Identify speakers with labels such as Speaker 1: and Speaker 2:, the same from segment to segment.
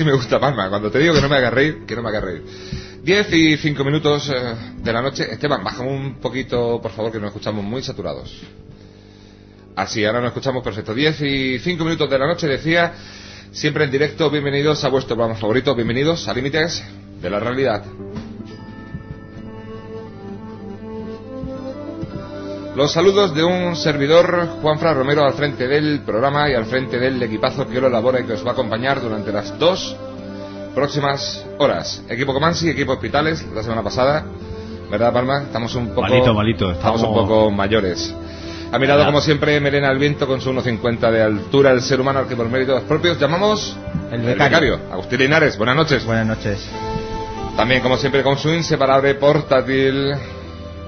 Speaker 1: Así me gusta Palma. Cuando te digo que no me haga reír, que no me haga reír. 10 y 5 minutos eh, de la noche. Esteban, baja un poquito, por favor, que nos escuchamos muy saturados. Así, ahora nos escuchamos perfecto. 10 y 5 minutos de la noche, decía, siempre en directo. Bienvenidos a vuestro programa favorito. Bienvenidos a Límites de la Realidad. Los saludos de un servidor, Juanfra Romero, al frente del programa y al frente del equipazo que lo elabora y que os va a acompañar durante las dos próximas horas. Equipo Comansi, equipo Hospitales, la semana pasada. ¿Verdad, Palma? Estamos un poco...
Speaker 2: Malito, malito.
Speaker 1: Estamos,
Speaker 2: Estamos-
Speaker 1: un poco mayores. A mi lado, como siempre, Melena al viento con su 1,50 de altura, el ser humano al que por méritos propios llamamos...
Speaker 3: El becario.
Speaker 1: Agustín Linares, buenas noches.
Speaker 3: Buenas noches.
Speaker 1: También, como siempre, con su inseparable portátil,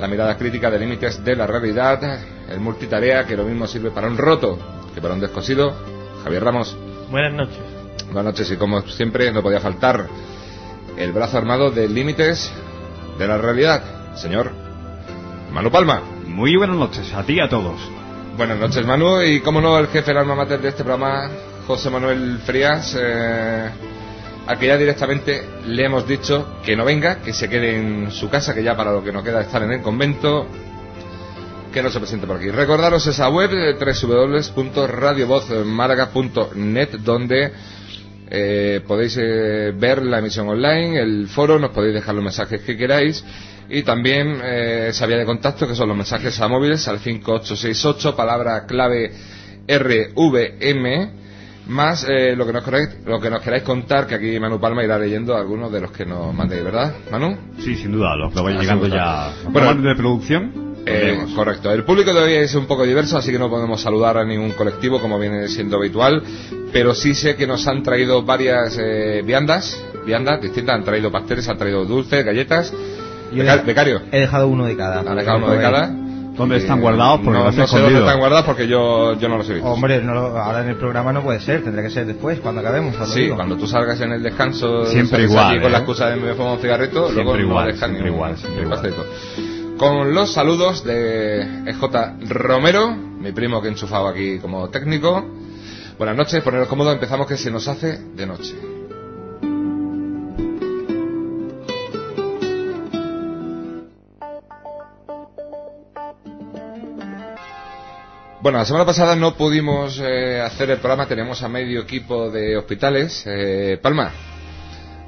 Speaker 1: la mirada crítica de límites de la realidad, el multitarea que lo mismo sirve para un roto que para un descosido, Javier Ramos.
Speaker 4: Buenas noches.
Speaker 1: Buenas noches y como siempre no podía faltar el brazo armado de límites de la realidad, señor Manu Palma.
Speaker 2: Muy buenas noches a ti y a todos.
Speaker 1: Buenas noches Manu y como no el jefe del alma mater de este programa, José Manuel Frías, eh, que ya directamente le hemos dicho que no venga, que se quede en su casa, que ya para lo que nos queda es estar en el convento, que no se presente por aquí. Recordaros esa web eh, www.radiovozmálaga.net donde eh, podéis eh, ver la emisión online, el foro, nos podéis dejar los mensajes que queráis y también eh, esa vía de contacto que son los mensajes a móviles al 5868, palabra clave RVM, más eh, lo, que nos queráis, lo que nos queráis contar, que aquí Manu Palma irá leyendo algunos de los que nos mandéis, ¿verdad, Manu?
Speaker 2: Sí, sin duda, los que vayan
Speaker 1: Ah,
Speaker 2: llegando ya.
Speaker 1: Bueno,
Speaker 2: de producción.
Speaker 1: Eh, correcto. El público de hoy es un poco diverso, así que no podemos saludar a ningún colectivo como viene siendo habitual, pero sí sé que nos han traído varias eh, viandas, viandas distintas, han traído pasteles, han traído dulces, galletas.
Speaker 3: Yo
Speaker 1: Beca-
Speaker 3: he-
Speaker 1: becario,
Speaker 3: He dejado uno de cada.
Speaker 1: han dejado uno de cada.
Speaker 2: ¿Dónde
Speaker 1: Y,
Speaker 2: están guardados? Porque
Speaker 1: no,
Speaker 2: los
Speaker 1: no sé dónde están guardados porque yo, yo no los he visto.
Speaker 3: Hombre, no lo- ahora en el programa no puede ser, tendrá que ser después, cuando acabemos.
Speaker 1: Sí,
Speaker 3: digo.
Speaker 1: cuando tú salgas en el descanso,
Speaker 2: Siempre igual,
Speaker 1: aquí con
Speaker 2: ¿eh?
Speaker 1: la excusa de me fumo un cigarrito,
Speaker 2: Siempre
Speaker 1: luego
Speaker 2: igual,
Speaker 1: no
Speaker 2: siempre igual, siempre igual.
Speaker 1: Con los saludos de EJ Romero, mi primo que he enchufado aquí como técnico. Buenas noches, poneros cómodos, empezamos que se nos hace de noche. Bueno, la semana pasada no pudimos eh, hacer el programa, tenemos a medio equipo de hospitales. Eh, Palma,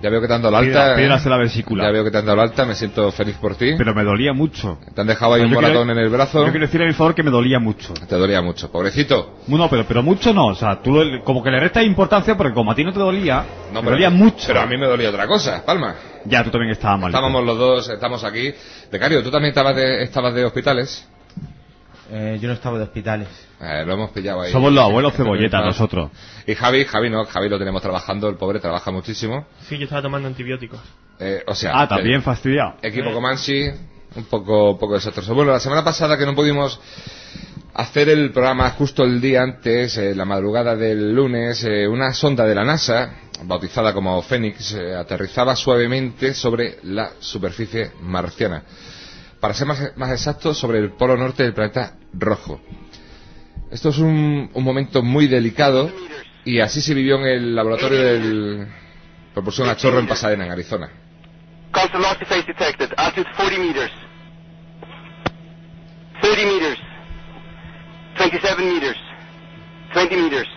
Speaker 1: ya veo que te han dado la alta. ¿eh?
Speaker 2: piedras en la vesícula.
Speaker 1: Ya veo que te han dado la alta, me siento feliz por ti.
Speaker 2: Pero me dolía mucho.
Speaker 1: Te han dejado ahí un moratón en el brazo.
Speaker 2: Yo quiero decir a mi favor que me dolía mucho.
Speaker 1: Te dolía mucho, pobrecito.
Speaker 2: No, pero, pero mucho no. O sea, tú como que le restas importancia porque como a ti no te dolía,
Speaker 1: No,
Speaker 2: me dolía mucho.
Speaker 1: Pero a mí me dolía otra cosa, Palma.
Speaker 2: Ya, tú también estabas mal.
Speaker 1: Estábamos los dos, estamos aquí. Becario, tú también estabas de, estabas de hospitales.
Speaker 3: Eh, yo no estaba de hospitales.
Speaker 1: Eh, lo hemos pillado ahí.
Speaker 2: Somos los abuelos cebolletas
Speaker 1: No.
Speaker 2: nosotros.
Speaker 1: Y Javi, Javi no, Javi lo tenemos trabajando, el pobre trabaja muchísimo.
Speaker 4: Sí, yo estaba tomando antibióticos.
Speaker 1: Eh, o sea,
Speaker 2: Ah, también fastidiado.
Speaker 1: Equipo Comanche, un poco, poco desastroso. Bueno, la semana pasada que no pudimos hacer el programa justo el día antes, eh, la madrugada del lunes, eh, una sonda de la NASA, bautizada como Fénix, eh, aterrizaba suavemente sobre la superficie marciana. Para ser más, más exacto, sobre el polo norte del planeta rojo. Esto es un, un momento muy delicado y así se vivió en el laboratorio del propulsión a chorro en Pasadena, en Arizona.
Speaker 5: Constant velocity phase detected. Altitude 40 meters. 30 meters. 27 meters. 20 meters.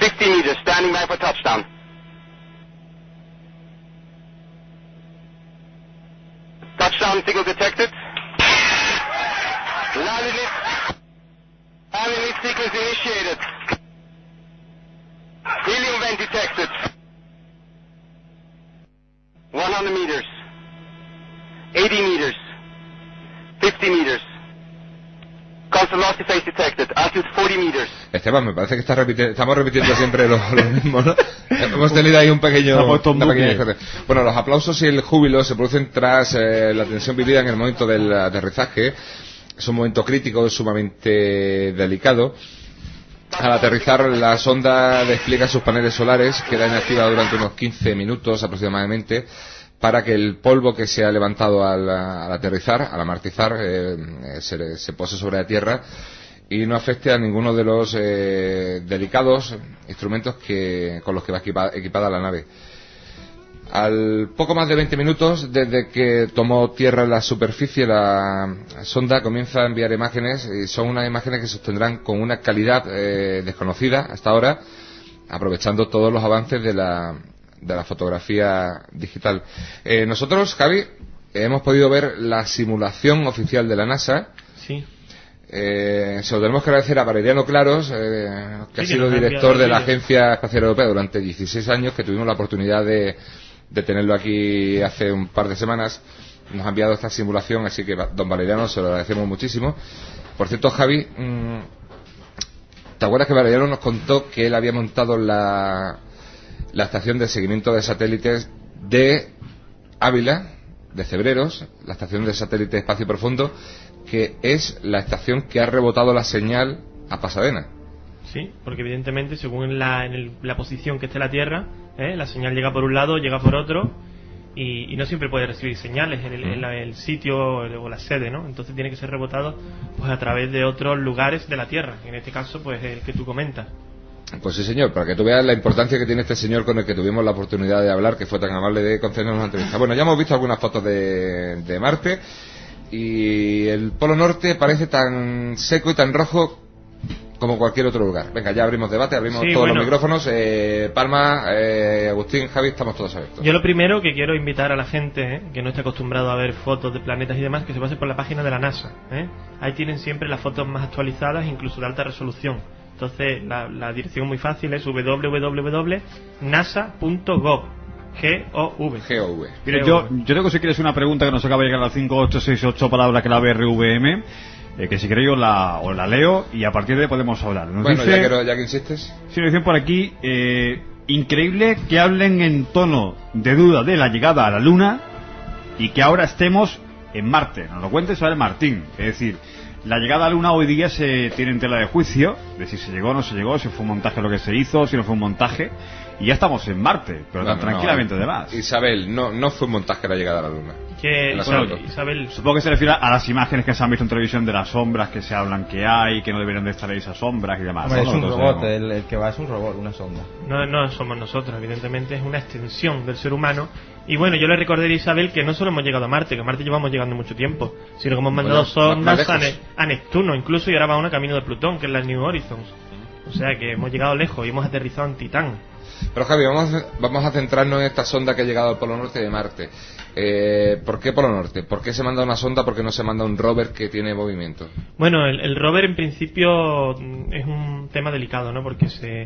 Speaker 5: 50 meters. Standing by for touchdown. Touchdown signal detected. Landing it sequence initiated. Helium vent detected. 100 meters. 80 meters. 50 meters.
Speaker 1: Esteban, me parece que está repiti- estamos repitiendo siempre lo, lo mismo, ¿no? Hemos tenido ahí un pequeño... una pequeña. Bueno, los aplausos y el júbilo se producen tras eh, la tensión vivida en el momento del aterrizaje. Es un momento crítico, sumamente delicado. Al aterrizar, la sonda despliega sus paneles solares, queda inactiva durante unos 15 minutos aproximadamente, para que el polvo que se ha levantado al, aterrizar, al amartizar, eh, eh, se, se pose sobre la Tierra y no afecte a ninguno de los eh, delicados instrumentos que, con los que va equipa- equipada la nave. Al poco más de 20 minutos desde que tomó tierra la superficie, la sonda comienza a enviar imágenes y son unas imágenes que se obtendrán con una calidad eh, desconocida hasta ahora, aprovechando todos los avances de la, de la fotografía digital. Eh, nosotros, Javi, hemos podido ver la simulación oficial de la NASA.
Speaker 4: Sí.
Speaker 1: Eh, se lo tenemos que agradecer a Valeriano Claros, eh, que
Speaker 4: Sí,
Speaker 1: ha sido director de la. Agencia Espacial Europea durante 16 años, que tuvimos la oportunidad de, de tenerlo aquí hace un par de semanas. Nos ha enviado esta simulación, así que don Valeriano se lo agradecemos muchísimo. Por cierto, Javi, mm, ¿te acuerdas que Valeriano nos contó que él había montado la, la estación de seguimiento de satélites de Ávila, de Cebreros, la estación de satélite espacio profundo, que es la estación que ha rebotado la señal a Pasadena.
Speaker 4: Sí, porque evidentemente según la, en el- la posición que esté la Tierra, ¿eh? la señal llega por un lado, llega por otro y, y no siempre puede recibir señales en el, en la- el sitio o la sede, ¿no? Entonces tiene que ser rebotado pues a través de otros lugares de la Tierra, en este caso pues el que tú comentas.
Speaker 1: Pues sí, señor, para que tú veas la importancia que tiene este señor con el que tuvimos la oportunidad de hablar, que fue tan amable de concedernos la entrevista. Bueno, ya hemos visto algunas fotos de, de Marte y el Polo Norte parece tan seco y tan rojo como cualquier otro lugar. Venga, ya abrimos debate, abrimos
Speaker 4: Sí,
Speaker 1: todos
Speaker 4: bueno.
Speaker 1: los micrófonos. Eh, Palma, eh, Agustín, Javi, estamos todos abiertos.
Speaker 4: Yo lo primero que quiero invitar a la gente ¿eh? que no esté acostumbrado a ver fotos de planetas y demás, que se pase por la página de la NASA. ¿eh? Ahí tienen siempre las fotos más actualizadas, incluso de alta resolución. Entonces, la, la dirección muy fácil es www.nasa.gov. G-O-V.
Speaker 1: GOV.
Speaker 2: Mire, yo, yo tengo si quieres una pregunta que nos acaba de llegar a las 5868 palabra clave RVM, eh, que si queréis yo la, os la leo y a partir de ahí podemos hablar. Nos
Speaker 1: Bueno,
Speaker 2: dice,
Speaker 1: ya, que, ya que insistes.
Speaker 2: sí, nos dicen por aquí, eh, increíble que hablen en tono de duda de la llegada a la Luna y que ahora estemos en Marte. Nos lo cuente Isabel Martín. Es decir, la llegada a la Luna hoy día se tiene en tela de juicio, de si se llegó o no se llegó, si fue un montaje lo que se hizo, si no fue un montaje, y ya estamos en Marte, pero
Speaker 1: No,
Speaker 2: tan
Speaker 1: no, no,
Speaker 2: tranquilamente
Speaker 1: eh,
Speaker 2: además.
Speaker 1: Isabel, no, no fue un montaje la llegada a la Luna.
Speaker 4: Que,
Speaker 1: El
Speaker 4: Isabel,
Speaker 2: Supongo que se refiere a las imágenes que se han visto en televisión de las sombras que se hablan que hay, que no deberían de estar ahí esas sombras y demás.
Speaker 3: Hombre,
Speaker 2: ¿no?
Speaker 3: es un robot, el, el que va es un robot, una sonda.
Speaker 4: no, no somos nosotros, evidentemente es una extensión del ser humano. Y bueno, yo le recordé a Isabel que no solo hemos llegado a Marte, que a Marte llevamos llegando mucho tiempo, sino que hemos mandado
Speaker 1: Bueno,
Speaker 4: sondas a. Ne- a Neptuno, incluso y ahora va una camino de Plutón, que es la New Horizons. O sea que hemos llegado lejos y hemos aterrizado en Titán.
Speaker 1: Pero Javi, vamos, a- vamos a centrarnos en esta sonda que ha llegado al Polo Norte de Marte. Eh, ¿Por qué Polo Norte? ¿Por qué se manda una sonda? ¿Por qué no se manda un rover que tiene movimiento?
Speaker 4: Bueno, el, el rover en principio mm, es un tema delicado, ¿no? Porque se,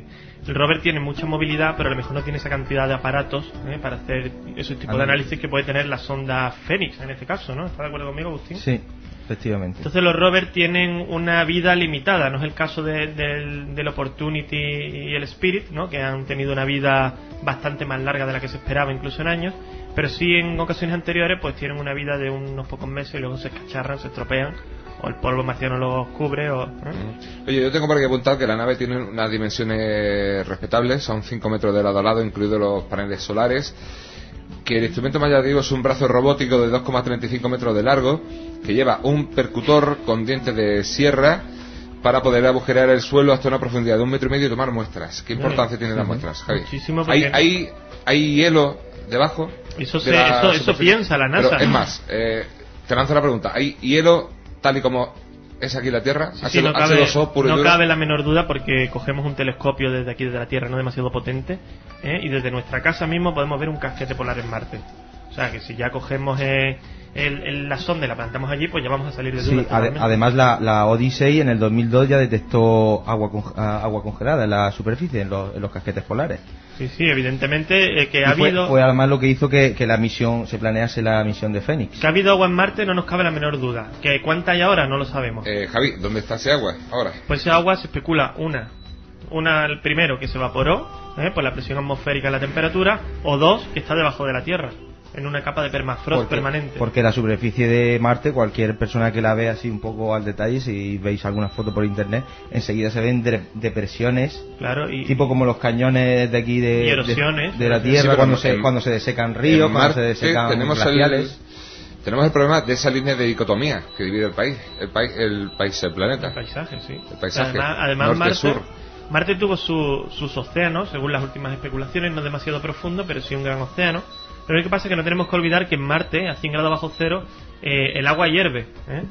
Speaker 4: el rover tiene mucha movilidad, pero a lo mejor no tiene esa cantidad de aparatos ¿eh? para hacer ese tipo de análisis que puede tener la sonda Fénix en este caso, ¿no? ¿Está de acuerdo conmigo, Agustín?
Speaker 3: Sí, efectivamente.
Speaker 4: Entonces los rovers tienen una vida limitada, no es el caso de- del, del Opportunity y el Spirit, ¿no? que han tenido una vida bastante más larga de la que se esperaba incluso en años, pero sí en ocasiones anteriores pues tienen una vida de unos pocos meses y luego se escacharran, se estropean, o el polvo marciano los cubre, o... ¿eh?
Speaker 1: Oye, yo tengo por aquí apuntado que la nave tiene unas dimensiones respetables, son 5 metros de lado a lado, incluidos los paneles solares, que el instrumento más llamativo es un brazo robótico de 2,35 metros de largo, que lleva un percutor con dientes de sierra para poder agujerear el suelo hasta una profundidad de un metro y medio y tomar muestras. ¿Qué importancia tienen las muestras, Javi?
Speaker 4: Muchísimo,
Speaker 1: ¿Hay,
Speaker 4: porque-
Speaker 1: hay, hay hielo debajo?
Speaker 4: Eso
Speaker 1: de
Speaker 4: se-
Speaker 1: la
Speaker 4: eso- piensa la NASA.
Speaker 1: Pero es más, eh, te lanzo la pregunta. ¿Hay hielo tal y como es aquí la Tierra?
Speaker 4: Sí, no,
Speaker 1: H2-
Speaker 4: cabe,
Speaker 1: H2O puro y
Speaker 4: no cabe la menor duda porque cogemos un telescopio desde aquí, desde la Tierra, no demasiado potente, ¿eh? y desde nuestra casa mismo podemos ver un casquete polar en Marte. O sea que si ya cogemos eh, el- el- la sonda y la plantamos allí, pues ya vamos a salir de
Speaker 3: Sí, ade-
Speaker 4: totalmente.
Speaker 3: además la, la Odyssey en el 2002 ya detectó agua, con- ah, agua congelada en la superficie, en los, en los casquetes polares.
Speaker 4: Sí, sí, evidentemente eh, que
Speaker 3: Y
Speaker 4: ha
Speaker 3: fue,
Speaker 4: habido
Speaker 3: fue además lo que hizo que, que la misión se planease la misión de Fénix.
Speaker 4: que ha habido agua en Marte no nos cabe la menor duda. Que cuánta hay ahora no lo sabemos.
Speaker 1: Eh, Javi, ¿dónde está ese agua ahora?
Speaker 4: Pues esa agua se especula una, una el primero que se evaporó ¿eh? por la presión atmosférica y la temperatura, o dos que está debajo de la Tierra, en una capa de permafrost
Speaker 3: Porque,
Speaker 4: permanente.
Speaker 3: porque la superficie de Marte, cualquier persona que la vea así un poco al detalle, si veis alguna foto por internet, enseguida se ven de- depresiones,
Speaker 4: Claro, y
Speaker 3: tipo como los cañones de aquí de,
Speaker 4: Y erosiones.
Speaker 3: de, de la Tierra cuando
Speaker 1: en-
Speaker 3: se,
Speaker 1: en-
Speaker 3: cuando se desecan ríos, cuando se
Speaker 1: Marte
Speaker 3: desecan
Speaker 1: tenemos el, tenemos el problema de esa línea de dicotomía que divide el país, el país, el país, el planeta.
Speaker 4: el paisaje, sí.
Speaker 1: El paisaje,
Speaker 4: Además, Marte,
Speaker 1: sur.
Speaker 4: Marte tuvo su- sus océanos, según las últimas especulaciones, no demasiado profundo, pero sí un gran océano. Pero lo que pasa es que no tenemos que olvidar que en Marte, a 100 grados bajo cero, eh, el agua hierve. ¿eh?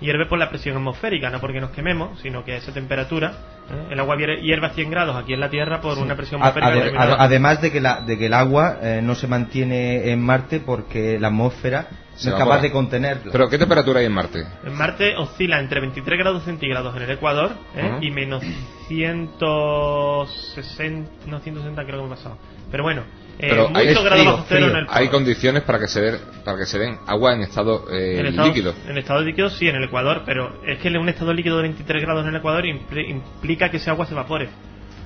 Speaker 4: Hierve por la presión atmosférica, no porque nos quememos, sino que a esa temperatura, ¿eh? el agua hierve hierve a 100 grados aquí en la Tierra por una presión atmosférica
Speaker 3: ade- además de que, la, de que el agua eh, no se mantiene en Marte porque la atmósfera
Speaker 1: Se
Speaker 3: no es capaz de contenerlo.
Speaker 1: Pero ¿qué temperatura hay en Marte?
Speaker 4: En Marte oscila entre 23 grados centígrados en el Ecuador ¿eh? Y menos 160, no 160 creo que me he pasado. Pero bueno,
Speaker 1: Pero hay-
Speaker 3: frío, frío.
Speaker 4: en
Speaker 1: condiciones para que se den, para que se den agua en estado, eh,
Speaker 4: En estado,
Speaker 1: líquido.
Speaker 4: En estado líquido sí, en el Ecuador, pero es que un estado líquido de 23 grados en el Ecuador impli- implica que ese agua se evapore.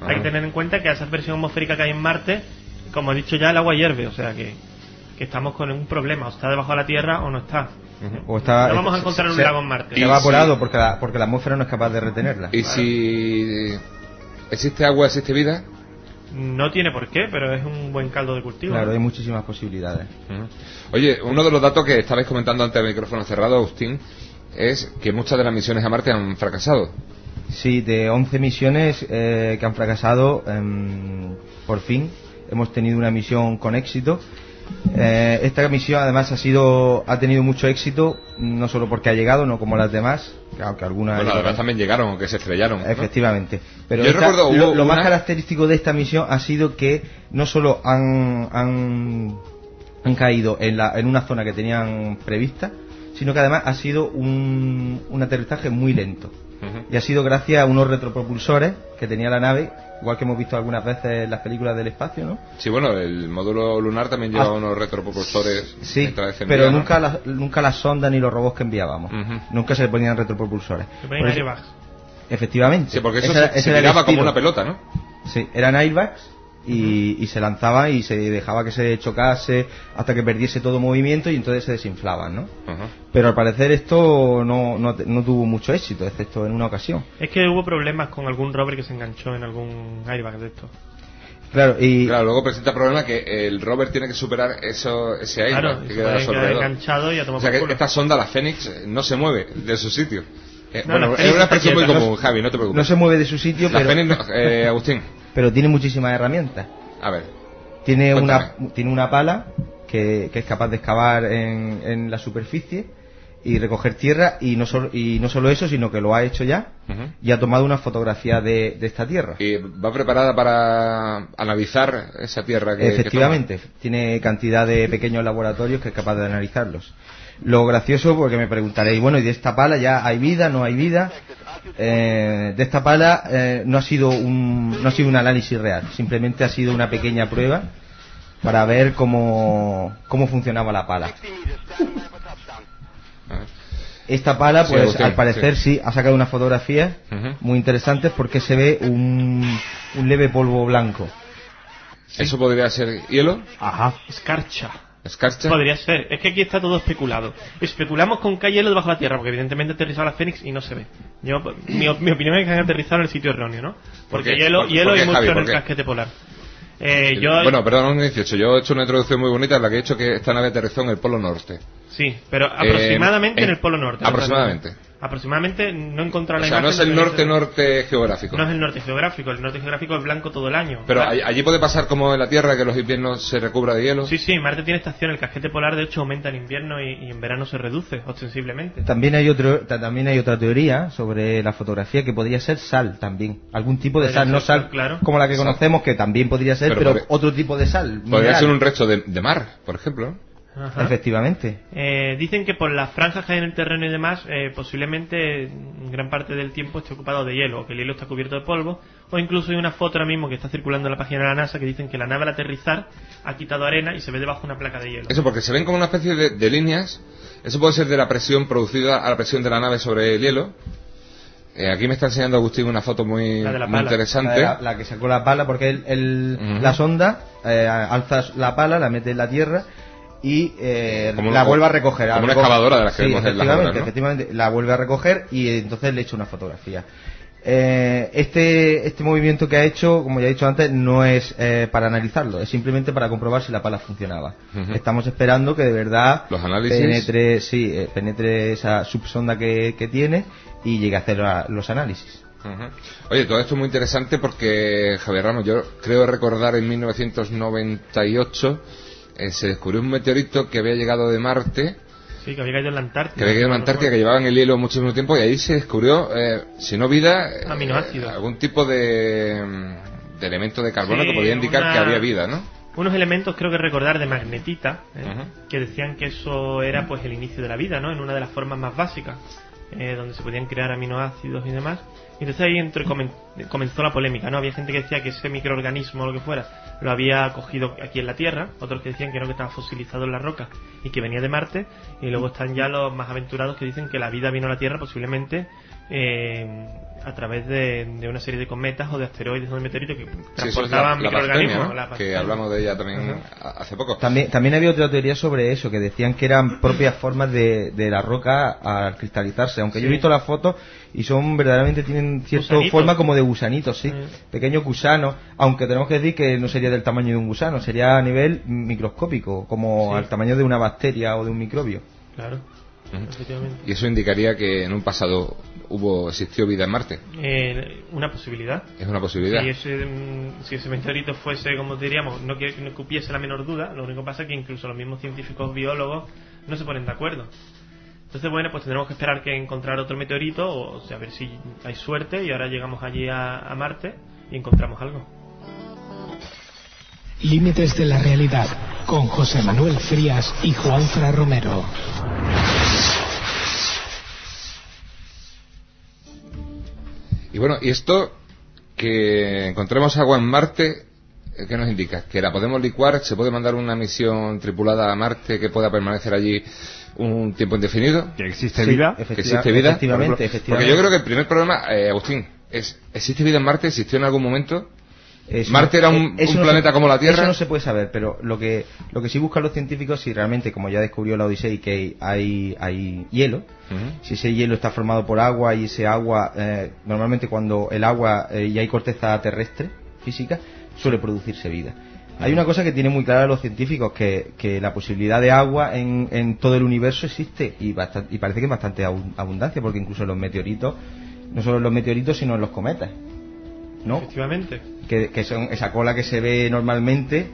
Speaker 4: Hay que tener en cuenta que a esa presión atmosférica que hay en Marte, como he dicho ya, el agua hierve, o sea que, que estamos con un problema, o está debajo de la Tierra o no está.
Speaker 3: O está-
Speaker 4: No vamos a
Speaker 3: se-
Speaker 4: encontrar un
Speaker 3: se-
Speaker 4: lago en Marte.
Speaker 3: Se
Speaker 1: Y
Speaker 3: ha evaporado
Speaker 1: si-
Speaker 3: porque, la, porque la atmósfera no es capaz de retenerla.
Speaker 1: Y si existe agua, existe vida.
Speaker 4: No tiene por qué, pero es un buen caldo de cultivo.
Speaker 3: Claro, hay muchísimas posibilidades.
Speaker 1: Oye, uno de los datos que estabais comentando antes del micrófono cerrado, Agustín, es que muchas de las misiones a Marte han fracasado.
Speaker 3: Sí, de 11 misiones eh, que han fracasado, em, por fin hemos tenido una misión con éxito. Eh, esta misión además ha sido ha tenido mucho éxito, no solo porque ha llegado, no como las demás, que aunque algunas
Speaker 1: Bueno, las
Speaker 3: llegaron-
Speaker 1: demás también llegaron, o que se estrellaron. ¿no?
Speaker 3: Efectivamente. Pero
Speaker 1: Yo
Speaker 3: esta-
Speaker 1: recuerdo,
Speaker 3: lo, lo más característico de esta misión ha sido que no solo han, han, han caído en, la, en una zona que tenían prevista, sino que además ha sido un, un aterrizaje muy lento. Y ha sido gracias a unos retropropulsores que tenía la nave, igual que hemos visto algunas veces en las películas del espacio, ¿no?
Speaker 1: Sí, bueno, el módulo lunar también lleva
Speaker 3: Ah.
Speaker 1: unos retropropulsores.
Speaker 3: Sí, pero
Speaker 1: ¿no?
Speaker 3: nunca, las, nunca las sondas ni los robots que enviábamos. Nunca se le ponían retropropulsores.
Speaker 4: Se airbags.
Speaker 3: Efectivamente.
Speaker 1: Sí, porque eso
Speaker 3: Ese
Speaker 1: se,
Speaker 3: ese
Speaker 1: se como una pelota, ¿no?
Speaker 3: Sí, eran airbags y, y se lanzaban y se dejaba que se chocase hasta que perdiese todo movimiento y entonces se desinflaban, ¿no?
Speaker 1: Ajá.
Speaker 3: Pero al parecer esto no, no, te- no tuvo mucho éxito, excepto en una ocasión.
Speaker 4: Es que hubo problemas con algún rover que se enganchó en algún airbag de estos.
Speaker 3: Claro, y
Speaker 1: Claro, luego presenta problema que el rover tiene que superar eso, ese aire
Speaker 4: Claro, y
Speaker 1: que queda
Speaker 4: enganchado y a tomar
Speaker 1: O sea
Speaker 4: por
Speaker 1: que
Speaker 4: culo.
Speaker 1: esta sonda, la Fénix, no se mueve de su sitio. Eh,
Speaker 4: No,
Speaker 1: bueno, es una expresión muy común, Javi, no te preocupes.
Speaker 3: no se mueve de su sitio,
Speaker 1: la
Speaker 3: pero,
Speaker 1: Fénix, no- eh, Agustín,
Speaker 3: pero tiene muchísimas herramientas.
Speaker 1: a ver.
Speaker 3: Tiene
Speaker 1: Cuéntame.
Speaker 3: una, tiene una pala que, que es capaz de excavar en, en la superficie y recoger tierra y no, solo, y no solo eso, sino que lo ha hecho ya y ha tomado una fotografía de, de esta tierra.
Speaker 1: Y va preparada para analizar esa tierra que que
Speaker 3: Efectivamente, tiene cantidad de pequeños laboratorios que es capaz de analizarlos. Lo gracioso, porque me preguntaréis, bueno, ¿y de esta pala ya hay vida, no hay vida? Eh, de esta pala eh, no ha sido un no ha sido un análisis real, simplemente ha sido una pequeña prueba para ver cómo, cómo funcionaba la pala.
Speaker 5: 60 meters, stand by for touchdown.
Speaker 1: toma.
Speaker 3: Esta pala,
Speaker 1: Sí,
Speaker 3: pues al parecer sí. ha sacado unas fotografías muy interesantes porque se ve un, un leve polvo blanco.
Speaker 1: ¿Eso podría ser hielo?
Speaker 4: Ajá. Escarcha.
Speaker 1: ¿Escarcha?
Speaker 4: Podría ser. Es que aquí está todo especulado. Especulamos con que hay hielo debajo de la Tierra, porque evidentemente ha aterrizado la Fénix y no se ve. Yo, mi, mi opinión es que han aterrizado en el sitio erróneo, ¿no? Porque hielo,
Speaker 1: ¿Por-
Speaker 4: hielo
Speaker 1: por qué,
Speaker 4: hay mucho
Speaker 1: Javi?
Speaker 4: en
Speaker 1: ¿Por
Speaker 4: el casquete polar. Eh, yo,
Speaker 1: Bueno, perdón, 18. Yo he hecho una introducción muy bonita en la que he dicho que esta nave aterrizó en el Polo Norte.
Speaker 4: sí, pero aproximadamente
Speaker 1: eh,
Speaker 4: en el Polo Norte.
Speaker 1: aproximadamente.
Speaker 4: Aproximadamente no encontrar
Speaker 1: O
Speaker 4: la
Speaker 1: sea, no es el
Speaker 4: donde dice-
Speaker 1: norte-norte geográfico.
Speaker 4: No es el norte geográfico. El norte geográfico es blanco todo el año.
Speaker 1: Pero allí puede pasar como en la Tierra que los inviernos se recubra de hielo.
Speaker 4: Sí, sí, Marte tiene estación. El casquete polar, de hecho, aumenta en invierno y, y en verano se reduce ostensiblemente.
Speaker 3: También hay otro, ta- también hay otra teoría sobre la fotografía que podría ser sal también, algún tipo de sal, no
Speaker 4: sal,
Speaker 3: sal
Speaker 4: claro.
Speaker 3: como la que
Speaker 1: Sal.
Speaker 3: conocemos que también podría ser,
Speaker 1: Pero
Speaker 3: pero,
Speaker 1: podría-
Speaker 3: otro tipo de sal.
Speaker 1: Podría
Speaker 3: mineral.
Speaker 1: ser un resto de, de mar, por ejemplo.
Speaker 4: Ajá.
Speaker 3: Efectivamente.
Speaker 4: Eh, dicen que por las franjas que hay en el terreno y demás, eh, posiblemente gran parte del tiempo esté ocupado de hielo, o que el hielo está cubierto de polvo, o incluso hay una foto ahora mismo que está circulando en la página de la NASA que dicen que la nave al aterrizar ha quitado arena y se ve debajo una placa de hielo.
Speaker 1: Eso porque se ven como una especie de, de líneas. Eso puede ser de la presión producida a la presión de la nave sobre el hielo. Eh, aquí me está enseñando Agustín una foto muy,
Speaker 4: La de la
Speaker 1: muy interesante.
Speaker 3: La, la que sacó la pala porque el, el- la sonda eh, alza la pala, la mete en la tierra y eh, la vuelve a recoger.
Speaker 1: como
Speaker 3: La
Speaker 1: una excavadora de las que
Speaker 3: Sí,
Speaker 1: vemos en las
Speaker 3: efectivamente,
Speaker 1: obras, ¿no?
Speaker 3: efectivamente, la vuelve a recoger y entonces le echa una fotografía. Eh, este, este movimiento que ha hecho, como ya he dicho antes, no es eh, para analizarlo, es simplemente para comprobar si la pala funcionaba.
Speaker 1: Ujú.
Speaker 3: Estamos esperando que de verdad
Speaker 1: Los análisis.
Speaker 3: penetre, sí, eh, penetre esa subsonda que, que tiene y llegue a hacer la- los análisis.
Speaker 1: Ujú. Oye, todo esto es muy interesante porque, Javier Ramos, yo creo recordar en 1998 eh, se descubrió un meteorito que había llegado de Marte,
Speaker 4: Sí, que había caído en la Antártida.
Speaker 1: que había caído en la Antártida, que llevaba en el hielo muchísimo tiempo, y ahí se descubrió, eh, si no vida, eh,
Speaker 4: Aminoácidos.
Speaker 1: algún tipo de, mm, de elemento de carbono
Speaker 4: Sí,
Speaker 1: que podía indicar
Speaker 4: una-
Speaker 1: que había vida, ¿no?
Speaker 4: Unos elementos, creo que recordar, de magnetita, ¿eh? Que decían que eso era pues el inicio de la vida, ¿no? En una de las formas más básicas, eh, donde se podían crear aminoácidos y demás. Y entonces ahí entró comenzó la polémica, ¿no? Había gente que decía que ese microorganismo o lo que fuera lo había cogido aquí en la Tierra, otros que decían que no, que estaba fosilizado en la roca y que venía de Marte, y luego están ya los más aventurados que dicen que la vida vino a la Tierra posiblemente eh, a través de, de una serie de cometas o de asteroides o de meteoritos que
Speaker 1: Sí, eso es
Speaker 4: transportaban
Speaker 1: la, la
Speaker 4: microorganismos.
Speaker 1: bacteria, ¿no?
Speaker 4: la
Speaker 1: que hablamos de ella también hace poco.
Speaker 3: También, también había otra teoría sobre eso, que decían que eran propias formas de, de la roca al cristalizarse. Aunque yo he
Speaker 4: Sí.
Speaker 3: visto las fotos y son verdaderamente, tienen cierta forma como de gusanitos, sí.
Speaker 4: Sí.
Speaker 3: Pequeños gusanos, aunque tenemos que decir que no sería del tamaño de un gusano, sería a nivel microscópico, como
Speaker 4: Sí.
Speaker 3: al tamaño de una bacteria o de un microbio.
Speaker 4: Claro, efectivamente.
Speaker 1: Y eso indicaría que en un pasado hubo existió vida en Marte.
Speaker 4: Eh, una posibilidad.
Speaker 1: Es una posibilidad.
Speaker 4: Si ese, mm, si ese meteorito fuese, como diríamos, no que no cupiese la menor duda, lo único que pasa es que incluso los mismos científicos biólogos no se ponen de acuerdo. Entonces, bueno, pues tendremos que esperar que encontrar otro meteorito, o sea, a ver si hay suerte y ahora llegamos allí a, a Marte y encontramos algo.
Speaker 6: Límites de la realidad con José Manuel Frías y Juan Fra Romero.
Speaker 1: Y bueno, y esto que encontremos agua en Marte, ¿qué nos indica? Que la podemos licuar, se puede mandar una misión tripulada a Marte que pueda permanecer allí un tiempo indefinido.
Speaker 2: Que existe
Speaker 3: Sí,
Speaker 2: vida.
Speaker 1: Que existe vida.
Speaker 3: Efectivamente,
Speaker 1: Por ejemplo,
Speaker 3: efectivamente.
Speaker 1: Porque yo creo que el primer problema, eh, Agustín, es ¿existe vida en Marte? ¿Existió en algún momento?
Speaker 3: Eso
Speaker 1: Marte era un-
Speaker 3: eso
Speaker 1: un
Speaker 3: no
Speaker 1: planeta
Speaker 3: se-
Speaker 1: como la Tierra.
Speaker 3: Eso no se puede saber, pero lo que lo que sí buscan los científicos si realmente, como ya descubrió la Odisea, que hay hay hielo, si ese hielo está formado por agua y ese agua eh, normalmente cuando el agua eh, y hay corteza terrestre física suele producirse vida. Hay una cosa que tienen muy clara los científicos que, que la posibilidad de agua en, en todo el universo existe y, bastan- y parece que es bastante abun- abundancia porque incluso en los meteoritos no solo en los meteoritos sino en los cometas, ¿no?
Speaker 4: Efectivamente.
Speaker 3: que, que son esa cola que se ve normalmente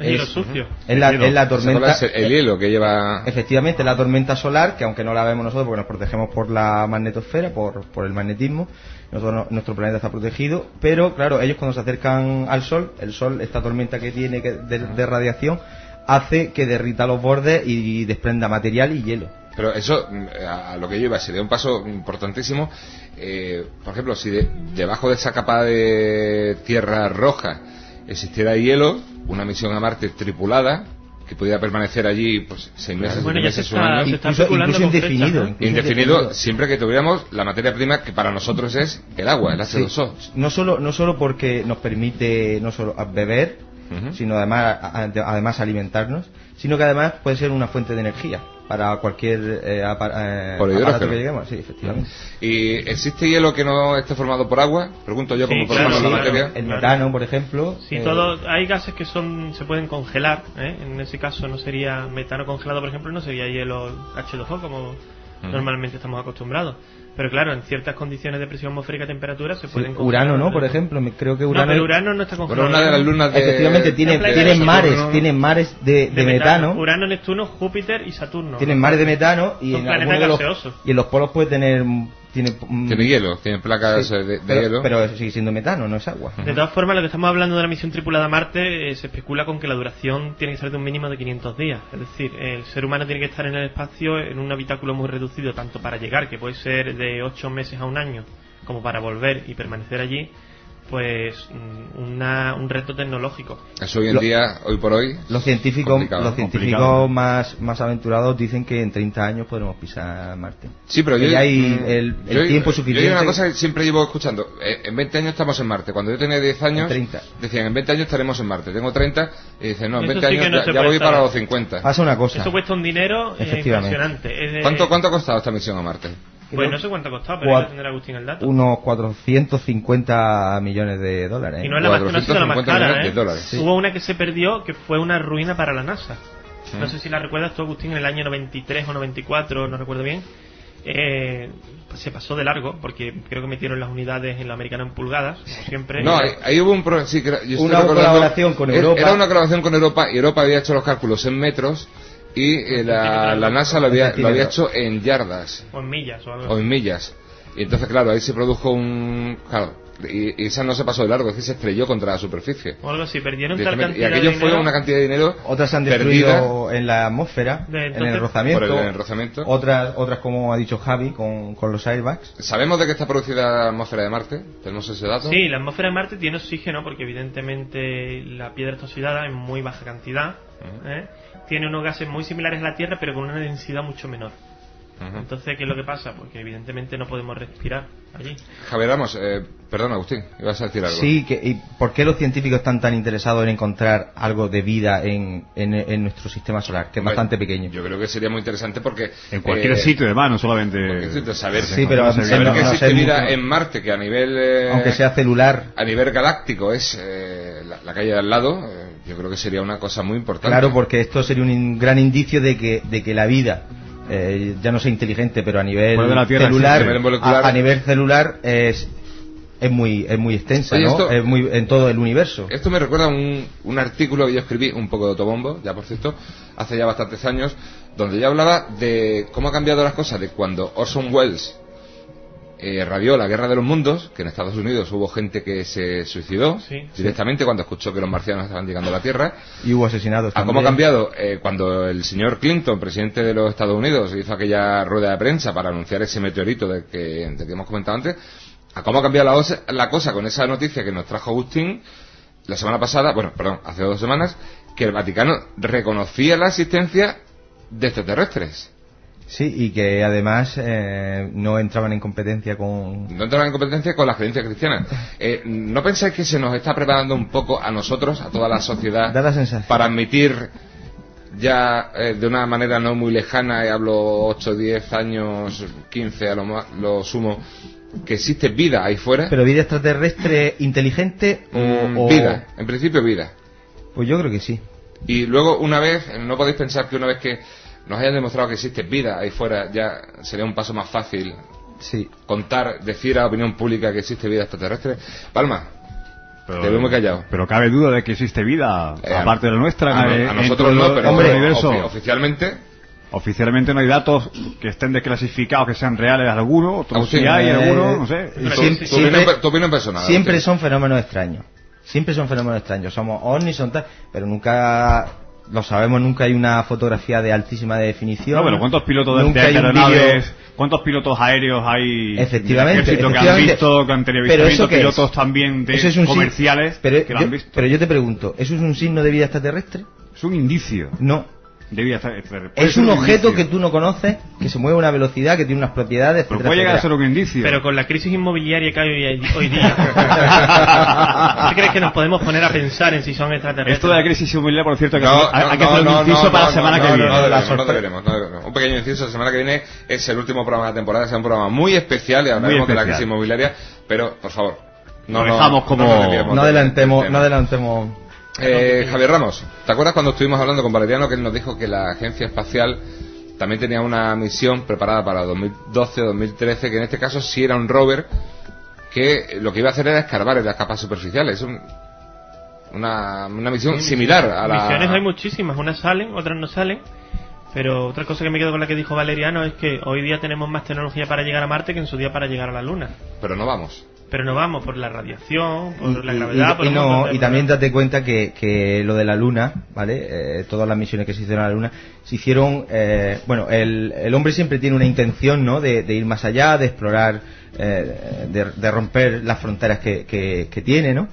Speaker 4: Es hielo sucio.
Speaker 3: es la,
Speaker 2: Hielo.
Speaker 3: es la tormenta
Speaker 1: es el, el hielo que lleva...
Speaker 3: efectivamente es la tormenta solar que aunque no la vemos nosotros porque nos protegemos por la magnetosfera por, por el magnetismo nosotros nuestro planeta está protegido pero claro ellos cuando se acercan al sol el sol esta tormenta que tiene que- de, de radiación hace que derrita los bordes y desprenda material y hielo
Speaker 1: Pero eso, mm, a a lo que yo iba, sería un paso importantísimo. Eh, por ejemplo, si de- debajo de esa capa de tierra roja existiera hielo, una misión a Marte tripulada, que pudiera permanecer allí pues seis meses,
Speaker 4: Bueno,
Speaker 1: siete
Speaker 4: ya se
Speaker 1: meses, un
Speaker 4: está-
Speaker 1: año,
Speaker 4: se está
Speaker 3: incluso, indefinido,
Speaker 1: indefinido, siempre que tuviéramos la materia prima que para nosotros es el agua, el
Speaker 3: Sí.
Speaker 1: H2O.
Speaker 3: no solo no solo porque nos permite no solo beber sino además además alimentarnos sino que además puede ser una fuente de energía para cualquier eh, apa- eh,
Speaker 1: Por
Speaker 3: aparato que lleguemos sí efectivamente
Speaker 1: ¿Y existe hielo que no esté formado por agua? Pregunto yo,
Speaker 4: Sí,
Speaker 1: como
Speaker 4: claro,
Speaker 1: formamos la
Speaker 4: sí,
Speaker 1: materia.
Speaker 3: el
Speaker 4: Claro.
Speaker 3: metano por ejemplo
Speaker 4: Si
Speaker 3: eh,
Speaker 4: todo, hay gases que son se pueden congelar, ¿eh? en ese caso no sería metano congelado, por ejemplo, no sería hielo H2O como Normalmente estamos acostumbrados. Pero claro, en ciertas condiciones de presión atmosférica y temperatura se
Speaker 3: sí,
Speaker 4: pueden congelar.
Speaker 3: Urano no por ejemplo me- creo que
Speaker 4: No,
Speaker 3: Urano
Speaker 4: pero Urano no está congelado.
Speaker 1: una de las lunas de...
Speaker 3: efectivamente tiene tienen
Speaker 4: de
Speaker 3: mares tienen mares de, de metano
Speaker 4: Urano, Neptuno, Júpiter y Saturno.
Speaker 3: tienen mares de metano y
Speaker 4: Son
Speaker 3: en de los y en los polos puede tener tiene, mm,
Speaker 1: Tiene hielo, tiene placas
Speaker 3: sí,
Speaker 1: de, de
Speaker 3: pero,
Speaker 1: hielo.
Speaker 3: pero sigue siendo metano, no es agua.
Speaker 4: De todas formas, lo que estamos hablando de la misión tripulada a Marte, eh, se especula con que la duración tiene que ser de un mínimo de 500 días. Es decir, el ser humano tiene que estar en el espacio en un habitáculo muy reducido, tanto para llegar, que puede ser de 8 meses a un año, como para volver y permanecer allí, pues mm, una- un reto tecnológico.
Speaker 1: Eso hoy en
Speaker 3: Lo-
Speaker 1: día, hoy por hoy.
Speaker 3: Los científicos,
Speaker 1: complicado,
Speaker 3: los
Speaker 1: complicado.
Speaker 3: científicos más, más aventurados dicen que en 30 años podremos pisar Marte.
Speaker 1: Sí, pero
Speaker 3: Que
Speaker 1: yo.
Speaker 3: ya hay
Speaker 1: mm,
Speaker 3: el, el
Speaker 1: yo-
Speaker 3: tiempo
Speaker 1: Yo
Speaker 3: suficiente.
Speaker 1: hay una cosa que siempre llevo escuchando. eh, en 20 años estamos en Marte. Cuando yo tenía 10 años.
Speaker 3: En 30.
Speaker 1: Decían, en 20 años estaremos en Marte. Tengo 30 y dicen, no, en
Speaker 4: Eso
Speaker 1: 20
Speaker 4: sí
Speaker 1: años
Speaker 4: no
Speaker 1: ya, ya voy
Speaker 4: estar.
Speaker 1: para los 50.
Speaker 3: Pasa una cosa.
Speaker 4: Eso cuesta un dinero
Speaker 3: Efectivamente.
Speaker 4: impresionante.
Speaker 1: ¿Cuánto, ¿Cuánto ha costado esta misión a Marte?
Speaker 4: Pues no sé cuánto ha costado, pero que tener Agustín el dato.
Speaker 3: Unos 450 millones de dólares. ¿eh?
Speaker 4: Y no es la más, no ha sido la más
Speaker 1: 450
Speaker 4: cara, ¿eh?
Speaker 1: de dólares.
Speaker 3: Sí.
Speaker 4: Hubo una que se perdió que fue una ruina para la NASA. No
Speaker 1: Mm.
Speaker 4: sé si la recuerdas tú, Agustín, en el año 93 o 94, no recuerdo bien. Eh, pues se pasó de largo porque creo que metieron las unidades en lo americano en pulgadas, como siempre.
Speaker 1: No, ahí, ahí hubo un pro- sí, que era- yo
Speaker 3: Una colaboración con Europa.
Speaker 1: Era una colaboración con Europa y Europa había hecho los cálculos en metros y eh, la, la NASA lo había, lo había hecho en yardas
Speaker 4: o en millas o algo.
Speaker 1: o en millas. Y entonces, claro, ahí se produjo un. Claro, y, esa no se pasó de largo, es que se estrelló contra la superficie.
Speaker 4: O algo así, perdieron tal.
Speaker 1: Y aquello
Speaker 4: de
Speaker 1: fue
Speaker 4: dinero.
Speaker 1: una cantidad de dinero.
Speaker 3: Otras se han destruido en la atmósfera,
Speaker 4: De-
Speaker 3: en el rozamiento.
Speaker 1: por el enrozamiento.
Speaker 3: Otras, otras como ha dicho Javi, con, con los airbags.
Speaker 1: ¿Sabemos de qué está producida la atmósfera de Marte? ¿Tenemos ese dato?
Speaker 4: Sí, la atmósfera de Marte tiene oxígeno porque evidentemente la piedra está oxidada en muy baja cantidad. ¿eh? Tiene unos gases muy similares a la Tierra pero con una densidad mucho menor.
Speaker 1: Ujú.
Speaker 4: Entonces, ¿qué es lo que pasa? Porque evidentemente no podemos respirar allí.
Speaker 1: Javier Ramos, eh, perdón, Agustín, ibas a decir algo.
Speaker 3: Sí, que, ¿y por qué los científicos están tan interesados en encontrar algo de vida en, en, en nuestro sistema solar, que es
Speaker 1: Hombre,
Speaker 3: bastante pequeño?
Speaker 1: Yo creo que sería muy interesante porque.
Speaker 2: En cualquier
Speaker 1: eh,
Speaker 2: sitio, además, no solamente...
Speaker 1: sitio, saber,
Speaker 3: Sí, pero
Speaker 2: no sé,
Speaker 1: saber
Speaker 3: no-
Speaker 1: que
Speaker 3: no
Speaker 1: existe
Speaker 3: sé
Speaker 1: vida en Marte, que a nivel. eh,
Speaker 3: Aunque sea celular.
Speaker 1: A nivel galáctico es eh, la, la calle de al lado, eh, yo creo que sería una cosa muy importante.
Speaker 3: Claro, porque esto sería un in- gran indicio de que, de que la vida, eh, ya no sea inteligente, pero a nivel
Speaker 2: Tierra
Speaker 3: celular.
Speaker 1: A nivel molecular.
Speaker 3: a, a nivel celular es, es muy es muy extensa,
Speaker 1: Oye,
Speaker 3: ¿no?
Speaker 1: esto-
Speaker 3: Es muy en todo el universo.
Speaker 1: Esto me recuerda a un, un artículo que yo escribí, un poco de autobombo, ya por cierto, hace ya bastantes años, donde yo hablaba de cómo han cambiado las cosas de cuando Orson Welles eh, radió La Guerra de los Mundos, que en Estados Unidos hubo gente que se suicidó
Speaker 4: Sí.
Speaker 1: directamente cuando escuchó que los marcianos estaban llegando a la Tierra,
Speaker 3: Y hubo asesinados
Speaker 1: a cómo ha cambiado eh, cuando el señor Clinton, presidente de los Estados Unidos, hizo aquella rueda de prensa para anunciar ese meteorito del que, que hemos comentado antes, a cómo ha cambiado la, osa- la cosa con esa noticia que nos trajo Agustín la semana pasada, bueno, perdón, hace dos semanas, que el Vaticano reconocía la existencia de extraterrestres.
Speaker 3: Sí, y que además eh, no entraban en competencia con...
Speaker 1: No entraban en competencia con las creencias cristianas. Eh, ¿No pensáis que se nos está preparando un poco a nosotros, a toda la sociedad,
Speaker 3: Da la sensación.
Speaker 1: para admitir ya eh, de una manera no muy lejana, y hablo 8, 10 años, 15 a lo, ma- lo sumo, que existe vida ahí fuera?
Speaker 3: Pero vida extraterrestre inteligente o,
Speaker 1: Mm,
Speaker 3: o-
Speaker 1: vida, en principio vida.
Speaker 3: Pues yo creo que sí.
Speaker 1: Y luego, una vez, no podéis pensar que una vez que nos hayan demostrado que existe vida ahí fuera, ya sería un paso más fácil
Speaker 3: Sí.
Speaker 1: contar, decir a la opinión pública que existe vida extraterrestre. Palma,
Speaker 2: Pero,
Speaker 1: te veo muy callado.
Speaker 2: Pero cabe duda de que existe vida,
Speaker 1: Eh,
Speaker 2: aparte de la nuestra,
Speaker 1: a,
Speaker 2: en
Speaker 1: nosotros no, pero ofi-
Speaker 2: universo.
Speaker 1: oficialmente,
Speaker 2: Oficialmente no hay datos que estén desclasificados, que sean reales algunos, otros sí hay,
Speaker 3: eh,
Speaker 2: algunos, no sé.
Speaker 1: Tu,
Speaker 3: Siempre-
Speaker 1: tu opinión,
Speaker 3: siempre-
Speaker 1: pe- tu opinión personal.
Speaker 3: Siempre son fenómenos extraños. Siempre son fenómenos extraños. Somos ovnis, son tal, pero nunca lo sabemos, nunca hay una fotografía de altísima definición.
Speaker 2: No, pero ¿cuántos pilotos de,
Speaker 3: Nunca
Speaker 2: aeronaves, cuántos pilotos aéreos hay
Speaker 3: Efectivamente,
Speaker 2: del ejército que han
Speaker 3: efectivamente.
Speaker 2: visto, que han tenido
Speaker 3: Pero eso es?
Speaker 2: pilotos también de
Speaker 3: Eso es un sí-
Speaker 2: comerciales
Speaker 3: pero,
Speaker 2: que lo han visto?
Speaker 3: pero yo te pregunto, ¿eso es un signo de vida extraterrestre?
Speaker 2: Es un indicio
Speaker 3: No.
Speaker 2: de vida extraterrestre.
Speaker 3: Es un objeto
Speaker 2: indicio.
Speaker 3: que tú no conoces, que se mueve a una velocidad, que tiene unas propiedades,
Speaker 2: Pero
Speaker 3: etcétera,
Speaker 2: puede llegar a ser
Speaker 3: etcétera.
Speaker 2: un indicio.
Speaker 4: Pero con la crisis inmobiliaria que hay hoy, hoy día, ¿tú crees que nos podemos poner a pensar en si son extraterrestres?
Speaker 2: Esto de la crisis inmobiliaria, por cierto, que,
Speaker 1: No, no,
Speaker 2: hay que
Speaker 1: no,
Speaker 2: hacer un
Speaker 1: no,
Speaker 2: inciso
Speaker 1: no,
Speaker 2: para la
Speaker 1: no,
Speaker 2: semana
Speaker 1: no,
Speaker 2: que
Speaker 1: no,
Speaker 2: viene.
Speaker 1: no deberemos, deberemos. Un pequeño inciso, la semana que viene es el último programa de la temporada, será un programa muy especial y hablaremos de la crisis inmobiliaria, pero por favor, no
Speaker 2: dejamos como-
Speaker 3: No
Speaker 1: del- del
Speaker 3: adelantemos, no adelantemos.
Speaker 1: Eh, Javier Ramos, ¿te acuerdas cuando estuvimos hablando con Valeriano que él nos dijo que la agencia espacial también tenía una misión preparada para 2012 o 2013, que en este caso sí era un rover que lo que iba a hacer era escarbar en las capas superficiales? Es un- una, una misión similar a la...
Speaker 4: Misiones hay muchísimas, unas salen, otras no salen. Pero otra cosa que me quedo con la que dijo Valeriano es que hoy día tenemos más tecnología para llegar a Marte que en su día para llegar a la Luna.
Speaker 1: Pero no vamos.
Speaker 4: Pero no vamos por la radiación, por la gravedad,
Speaker 3: y,
Speaker 4: por
Speaker 3: y no, y también date cuenta que, que lo de la Luna, ¿vale? Eh, todas las misiones que se hicieron a la Luna se hicieron, eh, bueno, el, el hombre siempre tiene una intención, ¿no? De, de ir más allá, de explorar, eh, de, de romper las fronteras que, que, que tiene, ¿no?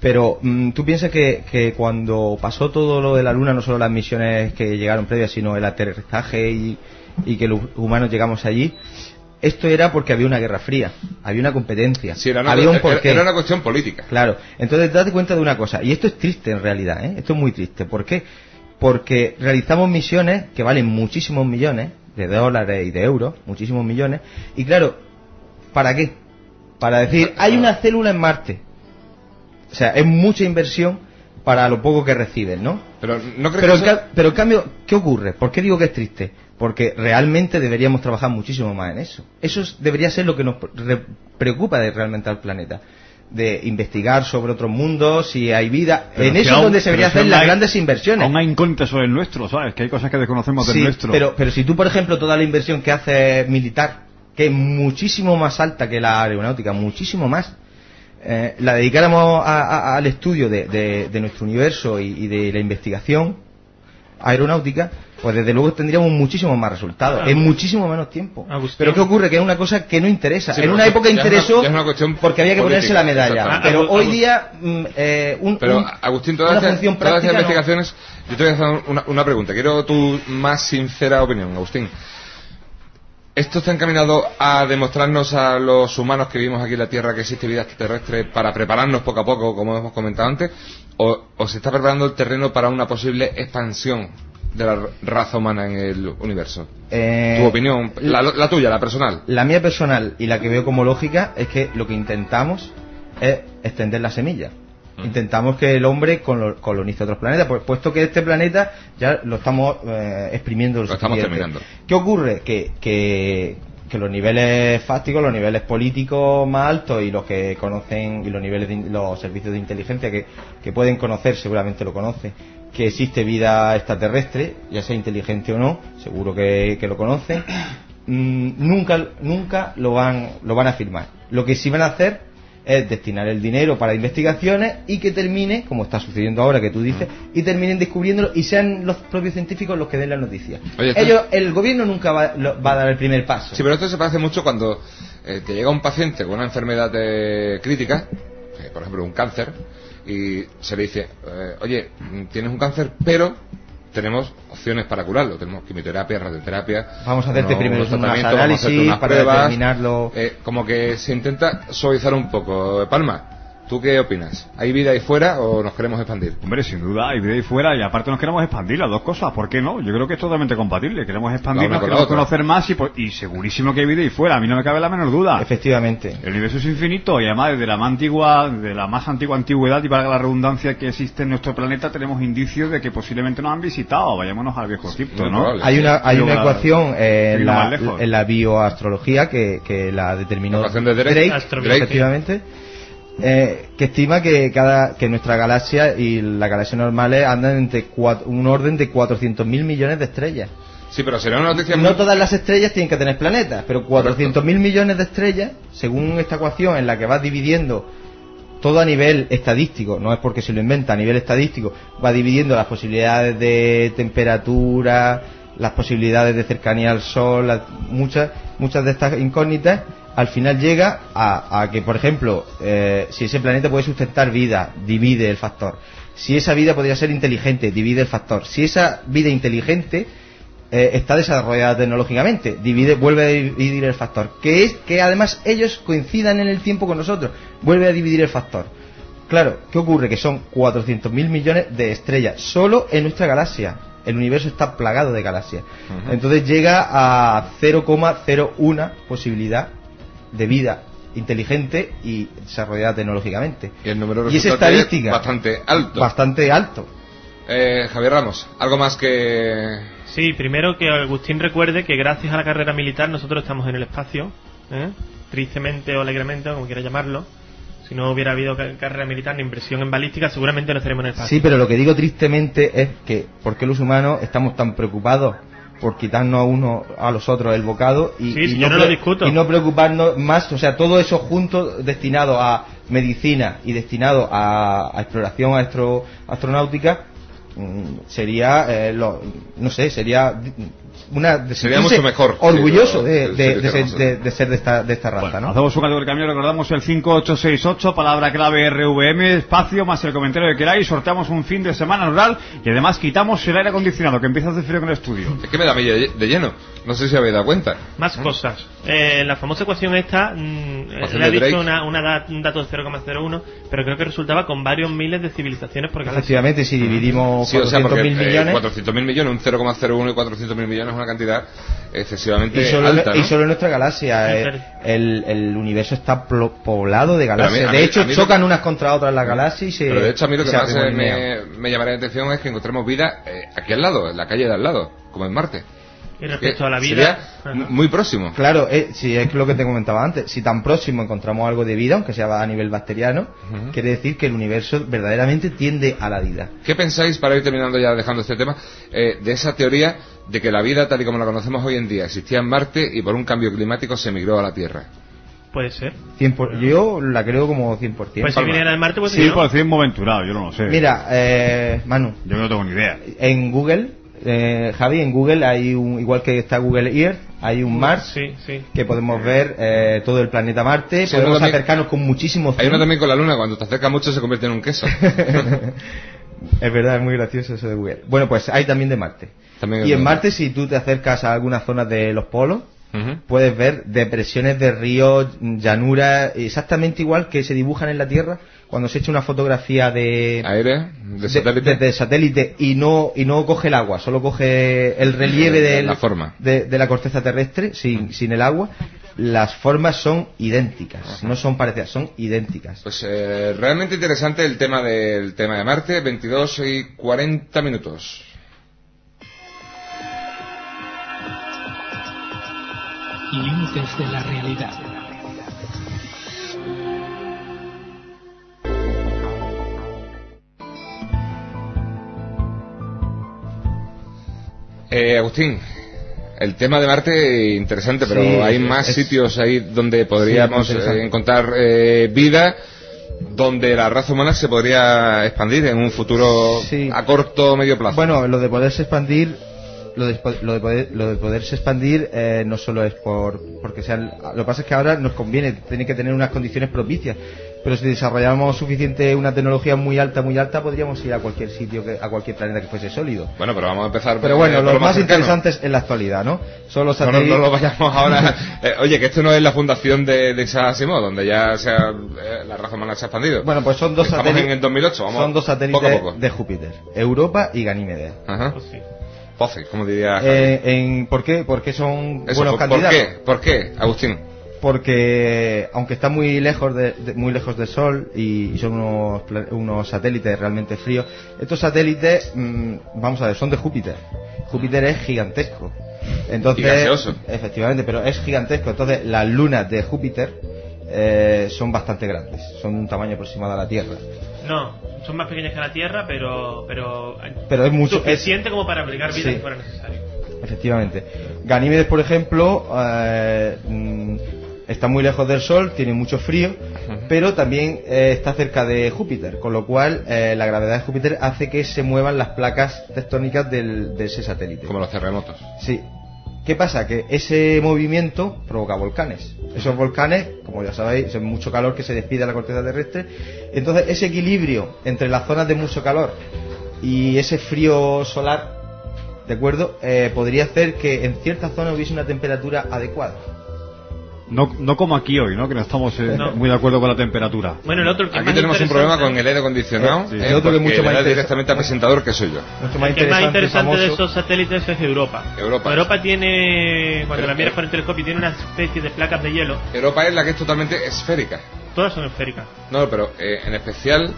Speaker 3: Pero mm, tú piensas que, que cuando pasó todo lo de la Luna, no solo las misiones que llegaron previas, sino el aterrizaje y, y que los humanos llegamos allí, esto era porque había una guerra fría, había una competencia,
Speaker 1: Sí, era una,
Speaker 3: había un porqué.
Speaker 1: era una cuestión política.
Speaker 3: Claro, entonces date cuenta de una cosa, y esto es triste en realidad, ¿eh? esto es muy triste. ¿Por qué? Porque realizamos misiones que valen muchísimos millones de dólares y de euros, muchísimos millones, y claro, ¿para qué? Para decir, hay una célula en Marte. O sea, es mucha inversión para lo poco que reciben, ¿no?
Speaker 1: Pero no creo
Speaker 3: Pero,
Speaker 1: que eso-
Speaker 3: pero en cambio, ¿qué ocurre? ¿Por qué digo que es triste? Porque realmente deberíamos trabajar muchísimo más en eso. Eso es- debería ser lo que nos re- preocupa de realmente al planeta. De investigar sobre otros mundos, si hay vida.
Speaker 2: Pero
Speaker 3: en eso es donde se deberían hacer las
Speaker 2: hay-
Speaker 3: grandes inversiones.
Speaker 2: Aún hay incógnitas sobre el nuestro, ¿sabes? Que hay cosas que desconocemos del nuestro.
Speaker 3: pero, pero si tú, por ejemplo, toda la inversión que hace militar, que es muchísimo más alta que la aeronáutica, muchísimo más, eh, la dedicáramos a- a- al estudio de, de- de nuestro universo y, y de la investigación aeronáutica, pues desde luego tendríamos muchísimos más resultados,
Speaker 4: Claro.
Speaker 3: en muchísimo menos tiempo.
Speaker 4: Agustín.
Speaker 3: Pero ¿qué ocurre? Que es una cosa que no interesa.
Speaker 1: Sí,
Speaker 3: en una época
Speaker 1: ya es una-
Speaker 3: interesó
Speaker 1: es una
Speaker 3: porque había que ponerse la medalla. Pero hoy día, mm, eh, un,
Speaker 1: Pero,
Speaker 3: un-
Speaker 1: Agustín, todas
Speaker 3: no.
Speaker 1: investigaciones, yo te voy a hacer una, una pregunta. Quiero tu más sincera opinión, Agustín. ¿Esto está encaminado a demostrarnos a los humanos que vivimos aquí en la Tierra que existe vida extraterrestre para prepararnos poco a poco, como hemos comentado antes? ¿O, o se está preparando el terreno para una posible expansión de la raza humana en el universo?
Speaker 3: eh,
Speaker 1: tu opinión, la, la tuya, la personal.
Speaker 3: La mía personal y la que veo como lógica es que lo que intentamos es extender la semilla.
Speaker 1: Mm.
Speaker 3: Intentamos que el hombre colo- colonice otros planetas, pues puesto que este planeta ya lo estamos eh, exprimiendo.
Speaker 1: Lo estamos terminando.
Speaker 3: ¿Qué ocurre? Que, que, que los niveles fácticos, los niveles políticos más altos y los que conocen, y los niveles de los servicios de inteligencia que, que pueden conocer, seguramente lo conocen, que existe vida extraterrestre, ya sea inteligente o no, seguro que, que lo conocen, mm, nunca, nunca lo van, lo van a afirmar. Lo que sí van a hacer es destinar el dinero para investigaciones y que termine, como está sucediendo ahora que tú dices, y terminen descubriéndolo y sean los propios científicos los que den la noticia.
Speaker 1: Oye, esto-
Speaker 3: Ellos, el gobierno nunca va, lo- va a dar el primer paso.
Speaker 1: Sí, pero esto se parece mucho cuando eh, te llega un paciente con una enfermedad eh, crítica, eh, por ejemplo un cáncer, y se le dice, eh, oye, tienes un cáncer, pero tenemos opciones para curarlo. Tenemos quimioterapia, radioterapia.
Speaker 3: Vamos a hacerte
Speaker 1: unos-
Speaker 3: primero
Speaker 1: unos
Speaker 3: unos
Speaker 1: tratamientos, vamos a hacerte
Speaker 3: análisis
Speaker 1: unas
Speaker 3: para
Speaker 1: pruebas.
Speaker 3: determinarlo.
Speaker 1: Eh, como que se intenta suavizar un poco. Palma, ¿tú qué opinas? ¿Hay vida ahí fuera o nos queremos expandir?
Speaker 2: Hombre, sin duda, hay vida ahí fuera y aparte nos queremos expandir las dos cosas. ¿Por qué no? Yo creo que es totalmente compatible. Queremos expandirnos, queremos
Speaker 1: otra.
Speaker 2: conocer más y, y segurísimo que hay vida ahí fuera. A mí no me cabe la menor duda.
Speaker 3: Efectivamente.
Speaker 2: El universo es infinito y además desde la más antigua, de la más antigua antigüedad y para la redundancia que existe en nuestro planeta tenemos indicios de que posiblemente nos han visitado. Vayámonos al viejo Egipto,
Speaker 1: muy
Speaker 2: ¿no?
Speaker 1: probable.
Speaker 3: Hay una, hay una
Speaker 2: la-
Speaker 3: ecuación eh, en, la, en la bioastrología que, que la determinó
Speaker 1: La ecuación de Drake.
Speaker 4: Astrobiología.
Speaker 3: efectivamente, eh, que estima que cada que nuestra galaxia y las galaxias normales andan entre un orden de 400.000 millones de estrellas.
Speaker 1: Sí, pero sería una noticia
Speaker 3: No
Speaker 1: muy-
Speaker 3: todas las estrellas tienen que tener planetas, pero 400.000 millones de estrellas, según esta ecuación en la que vas dividiendo todo a nivel estadístico, no es porque se lo inventa, a nivel estadístico, va dividiendo las posibilidades de temperatura, las posibilidades de cercanía al Sol, muchas, muchas de estas incógnitas, al final llega a, a que, por ejemplo, eh, si ese planeta puede sustentar vida, divide el factor. Si esa vida podría ser inteligente, divide el factor. Si esa vida inteligente eh, está desarrollada tecnológicamente, divide, vuelve a dividir el factor. Que es que además ellos coincidan en el tiempo con nosotros, vuelve a dividir el factor. Claro, ¿qué ocurre? Que son 400.000 millones de estrellas solo en nuestra galaxia. El universo está plagado de galaxias. Entonces llega a 0,01 posibilidad de vida inteligente y desarrollada tecnológicamente.
Speaker 1: Y el número
Speaker 3: Y es
Speaker 1: resultante es
Speaker 3: estadística.
Speaker 1: bastante alto.
Speaker 3: Bastante alto.
Speaker 1: Eh, Javier Ramos, algo más que...
Speaker 4: Sí, primero que Agustín recuerde que gracias a la carrera militar nosotros estamos en el espacio, ¿eh? tristemente o alegremente, como quiera llamarlo. Si no hubiera habido ca- carrera militar ni inversión en balística, seguramente no estaríamos en el espacio.
Speaker 3: Sí, pero lo que digo tristemente es que ¿por qué los humanos estamos tan preocupados por quitarnos a uno a los otros el bocado y,
Speaker 4: Sí,
Speaker 3: y
Speaker 4: no lo discuto.
Speaker 3: y no preocuparnos más, o sea, todo eso junto destinado a medicina y destinado a, a exploración astro- astronáutica mm, sería, eh, lo- no sé, sería una de
Speaker 1: Sería mucho mejor,
Speaker 3: orgulloso
Speaker 1: sí,
Speaker 3: de, de- ser, de- de ser de esta, de esta raza,
Speaker 2: Bueno,
Speaker 3: ¿no?
Speaker 2: Hacemos un cambio de cambio, recordamos el 5868, palabra clave RVM, espacio más el comentario que queráis, sorteamos un fin de semana rural y además quitamos el aire acondicionado que empieza a hacer frío en el estudio.
Speaker 1: Es que me da medio de lleno. No sé si habéis dado cuenta.
Speaker 4: Más cosas. Eh, la famosa ecuación esta, mm, eh, le ha dicho una, una da- un dato de 0,01, pero creo que resultaba con varios miles de civilizaciones por galaxia.
Speaker 3: Efectivamente, si dividimos
Speaker 1: Sí, o sea,
Speaker 3: 400.000
Speaker 1: porque eh,
Speaker 3: millones
Speaker 1: 400.000 millones, un 0,01 y 400.000 millones es una cantidad excesivamente
Speaker 3: y solo,
Speaker 1: alta,
Speaker 3: y solo en nuestra galaxia eh, el, el universo está plo- poblado de
Speaker 1: mí-
Speaker 3: galaxias. de hecho,
Speaker 1: mí
Speaker 3: chocan unas contra otras las galaxias y se.
Speaker 1: Pero de hecho a mí lo que más me, me llamaría la atención es que encontremos vida eh, aquí al lado, en la calle de al lado, como en Marte.
Speaker 4: Y respecto a la vida,
Speaker 1: sería muy próximo.
Speaker 3: Claro, eh, si es lo que te comentaba antes, si tan próximo encontramos algo de vida, aunque sea a nivel bacteriano,
Speaker 1: Ujú.
Speaker 3: quiere decir que el universo verdaderamente tiende a la vida.
Speaker 1: ¿Qué pensáis, para ir terminando ya dejando este tema, eh, de esa teoría de que la vida tal y como la conocemos hoy en día existía en Marte y por un cambio climático se emigró a la Tierra?
Speaker 4: puede ser.
Speaker 3: 100 por- yo la creo como 100%.
Speaker 4: Pues si viniera de Marte, pues
Speaker 2: Sí,
Speaker 4: sí, ¿no?
Speaker 2: por decir moventurado, yo no lo sé.
Speaker 3: Mira, eh, Manu,
Speaker 2: Yo no tengo ni idea.
Speaker 3: en Google, eh, Javi, en Google hay un, igual que está Google Earth, hay un Mars
Speaker 4: Sí, sí.
Speaker 3: que podemos ver eh, todo el planeta Marte,
Speaker 1: Sí,
Speaker 3: podemos
Speaker 1: también-
Speaker 3: acercarnos con muchísimo
Speaker 1: Hay
Speaker 3: zoom.
Speaker 1: uno también con la Luna, cuando te acerca mucho se convierte en un queso.
Speaker 3: Es verdad, es muy gracioso eso de Google. Bueno, pues hay también de Marte.
Speaker 1: También
Speaker 3: y en. Marte, si tú te acercas a algunas zonas de los polos, Puedes ver depresiones de ríos, llanuras, exactamente igual que se dibujan en la Tierra cuando se echa una fotografía de,
Speaker 1: Aire, de
Speaker 3: de-
Speaker 1: satélite.
Speaker 3: y no y no coge el agua, solo coge el relieve de
Speaker 1: la forma.
Speaker 3: de, de la corteza terrestre sin, sin el agua. Las formas son idénticas, no son parecidas, son idénticas.
Speaker 1: Pues eh, realmente interesante el tema del tema de Marte, 22 y 40 minutos.
Speaker 6: Límites de la realidad.
Speaker 1: Eh, Agustín, el tema de Marte interesante, pero
Speaker 3: Sí,
Speaker 1: hay más
Speaker 3: es-
Speaker 1: sitios ahí donde podríamos
Speaker 3: Sí,
Speaker 1: eh, encontrar eh, vida, donde la raza humana se podría expandir en un futuro
Speaker 3: Sí.
Speaker 1: a corto o medio plazo.
Speaker 3: Bueno, lo de poderse expandir, lo de, lo de, poder- lo de poderse expandir eh, no solo es por porque sean. Lo que pasa es que ahora nos conviene, tiene que tener unas condiciones propicias. Pero si desarrollamos suficiente una tecnología muy alta, muy alta, podríamos ir a cualquier sitio, que, a cualquier planeta que fuese sólido.
Speaker 1: Bueno, pero vamos a empezar
Speaker 3: Pero bueno,
Speaker 1: por
Speaker 3: lo
Speaker 1: lo
Speaker 3: más
Speaker 1: cercano.
Speaker 3: interesante es en la actualidad, ¿no? Son los
Speaker 1: No, no,
Speaker 3: satélites.
Speaker 1: no lo vayamos ahora. Eh, oye, que esto no es la fundación de, de Isaac Asimov, donde ya se ha- eh, la raza humana se ha expandido.
Speaker 3: Bueno, pues son dos
Speaker 1: Estamos
Speaker 3: satélites.
Speaker 1: en el 2008, vamos
Speaker 3: son dos satélites
Speaker 1: poco a poco.
Speaker 3: de Júpiter, Europa y Ganímedes.
Speaker 1: Ajá.
Speaker 4: Pues sí.
Speaker 1: Pofe, como diría.
Speaker 3: Eh, en, ¿Por qué? Porque son
Speaker 1: Eso,
Speaker 3: buenos
Speaker 1: ¿por, por
Speaker 3: candidatos.
Speaker 1: qué? ¿Por qué, Agustín?
Speaker 3: porque aunque está muy lejos de, de- muy lejos del Sol y, y son unos, unos satélites realmente fríos, estos satélites, mm, vamos a ver, son de Júpiter. Júpiter es gigantesco. Entonces,
Speaker 1: Y gaseoso.
Speaker 3: efectivamente, pero es gigantesco. Entonces, las lunas de Júpiter eh, son bastante grandes, son de un tamaño aproximado a la Tierra.
Speaker 4: No, son más pequeñas que la Tierra, pero pero,
Speaker 3: Pero es mucho-
Speaker 4: suficiente como para abrigar vida
Speaker 3: Sí.
Speaker 4: si fuera necesario.
Speaker 3: Efectivamente. Ganímedes, por ejemplo, eh, mm, está muy lejos del Sol, tiene mucho frío, pero también eh, está cerca de Júpiter, con lo cual eh, la gravedad de Júpiter hace que se muevan las placas tectónicas del- de ese satélite.
Speaker 1: Como los terremotos.
Speaker 3: Sí. ¿Qué pasa? Que ese movimiento provoca volcanes. Esos volcanes, como ya sabéis, son mucho calor que se despide a la corteza terrestre. Entonces, ese equilibrio entre las zonas de mucho calor y ese frío solar, ¿de acuerdo? Eh, podría hacer que en ciertas zonas hubiese una temperatura adecuada.
Speaker 2: No, no como aquí hoy, ¿no? Que no estamos eh,
Speaker 4: No.
Speaker 2: muy de acuerdo con la temperatura.
Speaker 4: Bueno, el otro que es
Speaker 1: Aquí
Speaker 4: más
Speaker 1: tenemos un problema con el aire acondicionado.
Speaker 3: Eh, sí.
Speaker 1: eh,
Speaker 3: El otro que mucho más interesa-
Speaker 1: directamente al presentador que soy yo.
Speaker 3: Mucho más
Speaker 4: El que más
Speaker 3: interesante,
Speaker 4: de esos satélites es Europa.
Speaker 1: Europa.
Speaker 4: tiene, cuando
Speaker 1: Pero-
Speaker 4: la miras con el telescopio, tiene una especie de placas de hielo.
Speaker 1: Europa es la que es totalmente esférica.
Speaker 4: Todas son esféricas.
Speaker 1: No, pero eh, en especial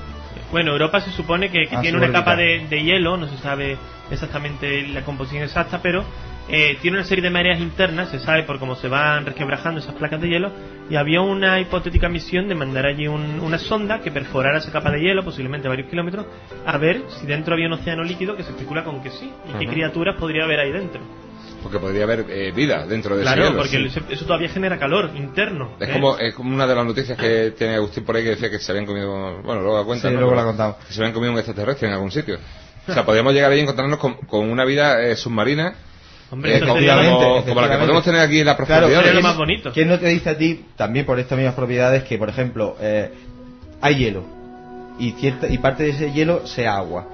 Speaker 4: Bueno, Europa se supone que, que
Speaker 3: Ah,
Speaker 4: tiene una capa de, de hielo, no se sabe exactamente la composición exacta, pero eh, tiene una serie de mareas internas, se sabe por cómo se van resquebrajando esas placas de hielo, y había una hipotética misión de mandar allí un- una sonda que perforara esa capa de hielo, posiblemente varios kilómetros, a ver si dentro había un océano líquido que se especula con que sí, y qué criaturas podría haber ahí dentro.
Speaker 1: Porque podría haber eh, vida dentro de
Speaker 4: Claro,
Speaker 1: ese hielo.
Speaker 4: porque
Speaker 1: sí.
Speaker 4: eso- todavía genera calor interno.
Speaker 1: Es
Speaker 4: ¿eh?
Speaker 1: como, es como una de las noticias que tiene Agustín por ahí que decía que se habían comido, bueno, luego la cuenta,
Speaker 3: Sí,
Speaker 1: ¿no?
Speaker 3: luego la contamos.
Speaker 1: Que se habían comido un extraterrestre en algún sitio. O sea, podríamos llegar ahí y encontrarnos con, con una vida eh, submarina,
Speaker 4: Hombre,
Speaker 1: eh, como, como- la que podemos tener aquí en las
Speaker 3: Claro,
Speaker 1: profundidades.
Speaker 4: lo
Speaker 3: ¿quién-
Speaker 4: más bonito.
Speaker 3: ¿Quién no te dice a ti, también por estas mismas propiedades, que por ejemplo eh, hay hielo y, cierta, y parte de ese hielo sea agua?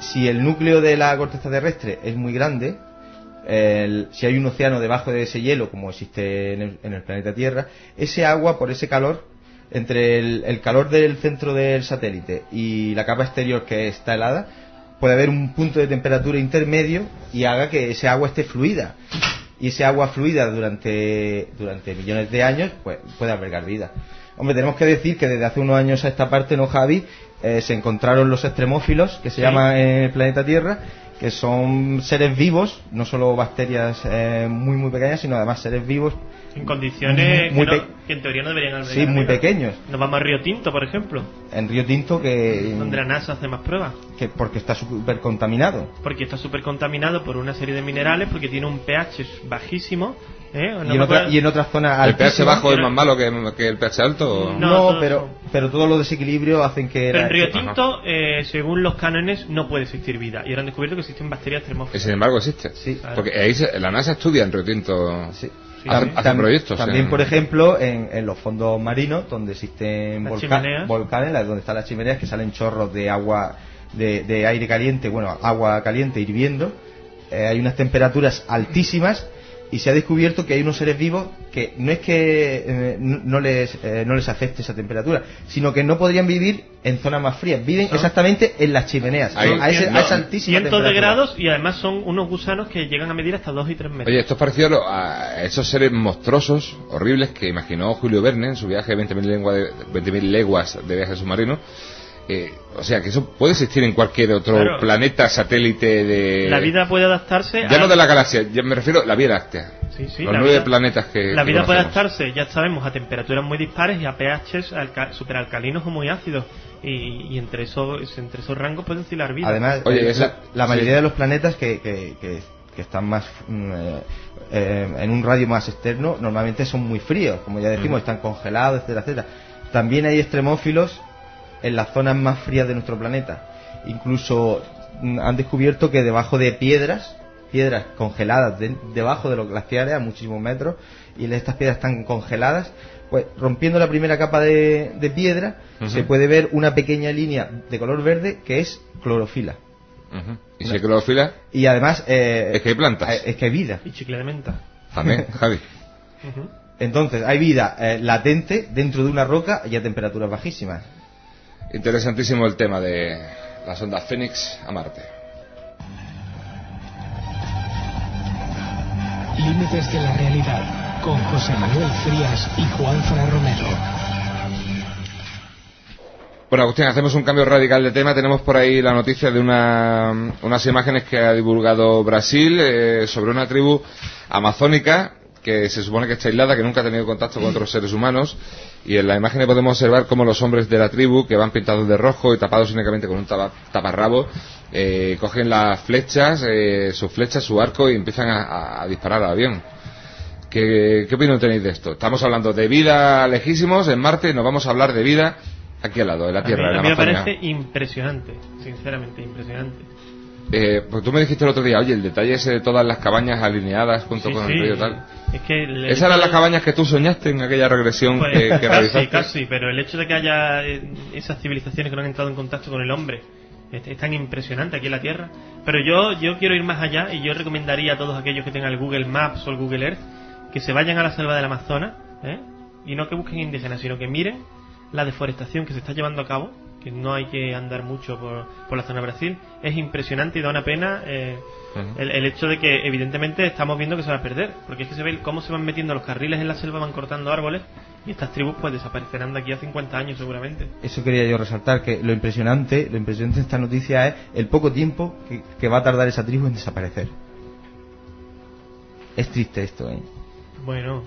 Speaker 3: Si el núcleo de la corteza terrestre es muy grande, el- si hay un océano debajo de ese hielo, como existe en el, en el planeta Tierra, ese agua, por ese calor, entre el, el calor del centro del satélite y la capa exterior que está helada, puede haber un punto de temperatura intermedio y haga que ese agua esté fluida. Y ese agua fluida durante, durante millones de años, pues puede albergar vida. Hombre, tenemos que decir que desde hace unos años a esta parte, ¿no, Javi? Eh, se encontraron los extremófilos, que se
Speaker 4: Sí.
Speaker 3: llaman en el planeta Tierra, que son seres vivos, no solo bacterias eh, muy muy pequeñas, sino además seres vivos
Speaker 4: En condiciones
Speaker 3: Muy
Speaker 4: que, no-
Speaker 3: pe-
Speaker 4: que en teoría no deberían albergar
Speaker 3: Sí, muy pequeños.
Speaker 4: Nos vamos a Río Tinto, por ejemplo,
Speaker 3: en Río Tinto que,
Speaker 4: donde la NASA hace más pruebas.
Speaker 3: que porque está súper contaminado.
Speaker 4: Porque está súper contaminado por una serie de minerales, porque tiene un pH bajísimo. ¿eh? No
Speaker 3: y, en otra- y en otras zonas
Speaker 1: ¿El pH bajo es más malo que, que el pH alto? o-
Speaker 4: No,
Speaker 3: No,
Speaker 4: todo
Speaker 3: pero, pero todos los desequilibrios hacen que...
Speaker 4: Pero en Río Tinto, eh, según los cánones, no puede existir vida. Y ahora han descubierto que existen bacterias
Speaker 1: Y
Speaker 4: termófilas.
Speaker 1: sin embargo existe.
Speaker 3: Sí.
Speaker 1: Porque ahí se- la NASA estudia en Río Tinto.
Speaker 3: Sí.
Speaker 1: Hace,
Speaker 4: sí.
Speaker 1: hace
Speaker 3: Tam-
Speaker 1: proyectos.
Speaker 3: También,
Speaker 1: en-
Speaker 3: por ejemplo, en, en los fondos marinos, donde existen
Speaker 4: Las
Speaker 3: volca-
Speaker 4: chimeneas.
Speaker 3: volcanes, donde están las chimeneas, que salen chorros de agua, de, de aire caliente, bueno, agua caliente hirviendo, eh, hay unas temperaturas altísimas y se ha descubierto que hay unos seres vivos que no es que eh, no, les, eh, no les afecte esa temperatura, sino que no podrían vivir en zonas más frías, viven
Speaker 4: Son-
Speaker 3: exactamente en las chimeneas,
Speaker 1: Ahí-
Speaker 3: a, ese- a
Speaker 1: no,
Speaker 3: esa altísima
Speaker 4: Cientos de grados y además son unos gusanos que llegan a medir hasta 2 y 3 metros.
Speaker 1: Oye, esto es parecido a lo- a esos seres monstruosos, horribles, que imaginó Julio Verne en su viaje de 20.000 lengua de, 20.000 leguas de viaje submarino. Eh, o sea, que eso puede existir en cualquier otro
Speaker 4: Claro.
Speaker 1: planeta, satélite de...
Speaker 4: la vida puede adaptarse
Speaker 1: Ya
Speaker 4: a...
Speaker 1: no de la galaxia, ya me refiero a la Vía Láctea.
Speaker 4: Sí, sí,
Speaker 1: los
Speaker 4: la
Speaker 1: nueve
Speaker 4: vida-
Speaker 1: planetas que
Speaker 4: La
Speaker 1: que
Speaker 4: vida puede adaptarse, ya sabemos, a temperaturas muy dispares y a pHs alca- superalcalinos o muy ácidos. Y, y entre, esos, entre esos rangos puede oscilar vida.
Speaker 3: Además,
Speaker 1: Oye,
Speaker 3: eh, la,
Speaker 1: sí.
Speaker 3: mayoría de los planetas que, que, que- que están más mm, eh, eh, en un radio más externo normalmente son muy fríos, como ya decimos, están congelados, etcétera, etcétera. También hay extremófilos en las zonas más frías de nuestro planeta. Incluso mm, han descubierto que debajo de piedras, piedras congeladas de- debajo de los glaciares a muchísimos metros, y estas piedras están congeladas, pues rompiendo la primera capa de, de piedra, se puede ver una pequeña línea de color verde que es clorofila.
Speaker 1: Y si hay clorofila,
Speaker 3: Y además... eh,
Speaker 1: Es que hay plantas.
Speaker 3: eh, Es que hay vida.
Speaker 4: Y chicle de menta.
Speaker 1: también, Javi.
Speaker 3: Entonces, hay vida eh, latente dentro de una roca y a temperaturas bajísimas.
Speaker 1: Interesantísimo el tema de la sonda Fénix a Marte.
Speaker 6: Límites de la realidad con José Manuel Frías y Juan Fra Romero.
Speaker 1: Bueno, Agustín, hacemos un cambio radical de tema. Tenemos por ahí la noticia de una, unas imágenes que ha divulgado Brasil eh, sobre una tribu amazónica que se supone que está aislada, que nunca ha tenido contacto con otros seres humanos. Y en la imagen podemos observar cómo los hombres de la tribu, que van pintados de rojo y tapados únicamente con un tapa- taparrabo, eh, cogen las flechas, eh, sus flechas, su arco y empiezan a, a- a disparar al avión. ¿Qué, ¿Qué opinión tenéis de esto? Estamos hablando de vida lejísimos en Marte nos vamos a hablar de vida aquí al lado, de la
Speaker 4: A
Speaker 1: Tierra,
Speaker 4: mí,
Speaker 1: en
Speaker 4: a
Speaker 1: la
Speaker 4: mí me parece impresionante, sinceramente impresionante.
Speaker 1: Eh, pues tú me dijiste el otro día, oye, el detalle ese de todas las cabañas alineadas junto
Speaker 4: Sí,
Speaker 1: con
Speaker 4: sí.
Speaker 1: el río y tal.
Speaker 4: Es que
Speaker 1: ¿Esas eran las cabañas que tú soñaste en aquella regresión
Speaker 4: Pues,
Speaker 1: que, que
Speaker 4: casi,
Speaker 1: realizaste?
Speaker 4: casi, pero el hecho de que haya eh, esas civilizaciones que no han entrado en contacto con el hombre es, es tan impresionante aquí en la Tierra. Pero yo, yo quiero ir más allá y yo recomendaría a todos aquellos que tengan el Google Maps o el Google Earth que se vayan a la selva del Amazonas ¿eh? y no que busquen indígenas, sino que miren la deforestación que se está llevando a cabo, que no hay que andar mucho por, por la zona de Brasil. Es impresionante y da una pena. eh, el, el hecho de que evidentemente estamos viendo que se va a perder, porque es que se ve cómo se van metiendo los carriles en la selva, van cortando árboles y estas tribus pues desaparecerán de aquí a 50 años seguramente.
Speaker 3: Eso quería yo resaltar, que lo impresionante, lo impresionante de esta noticia es el poco tiempo que, que va a tardar esa tribu en desaparecer. Es triste esto, ¿eh?
Speaker 4: Bueno,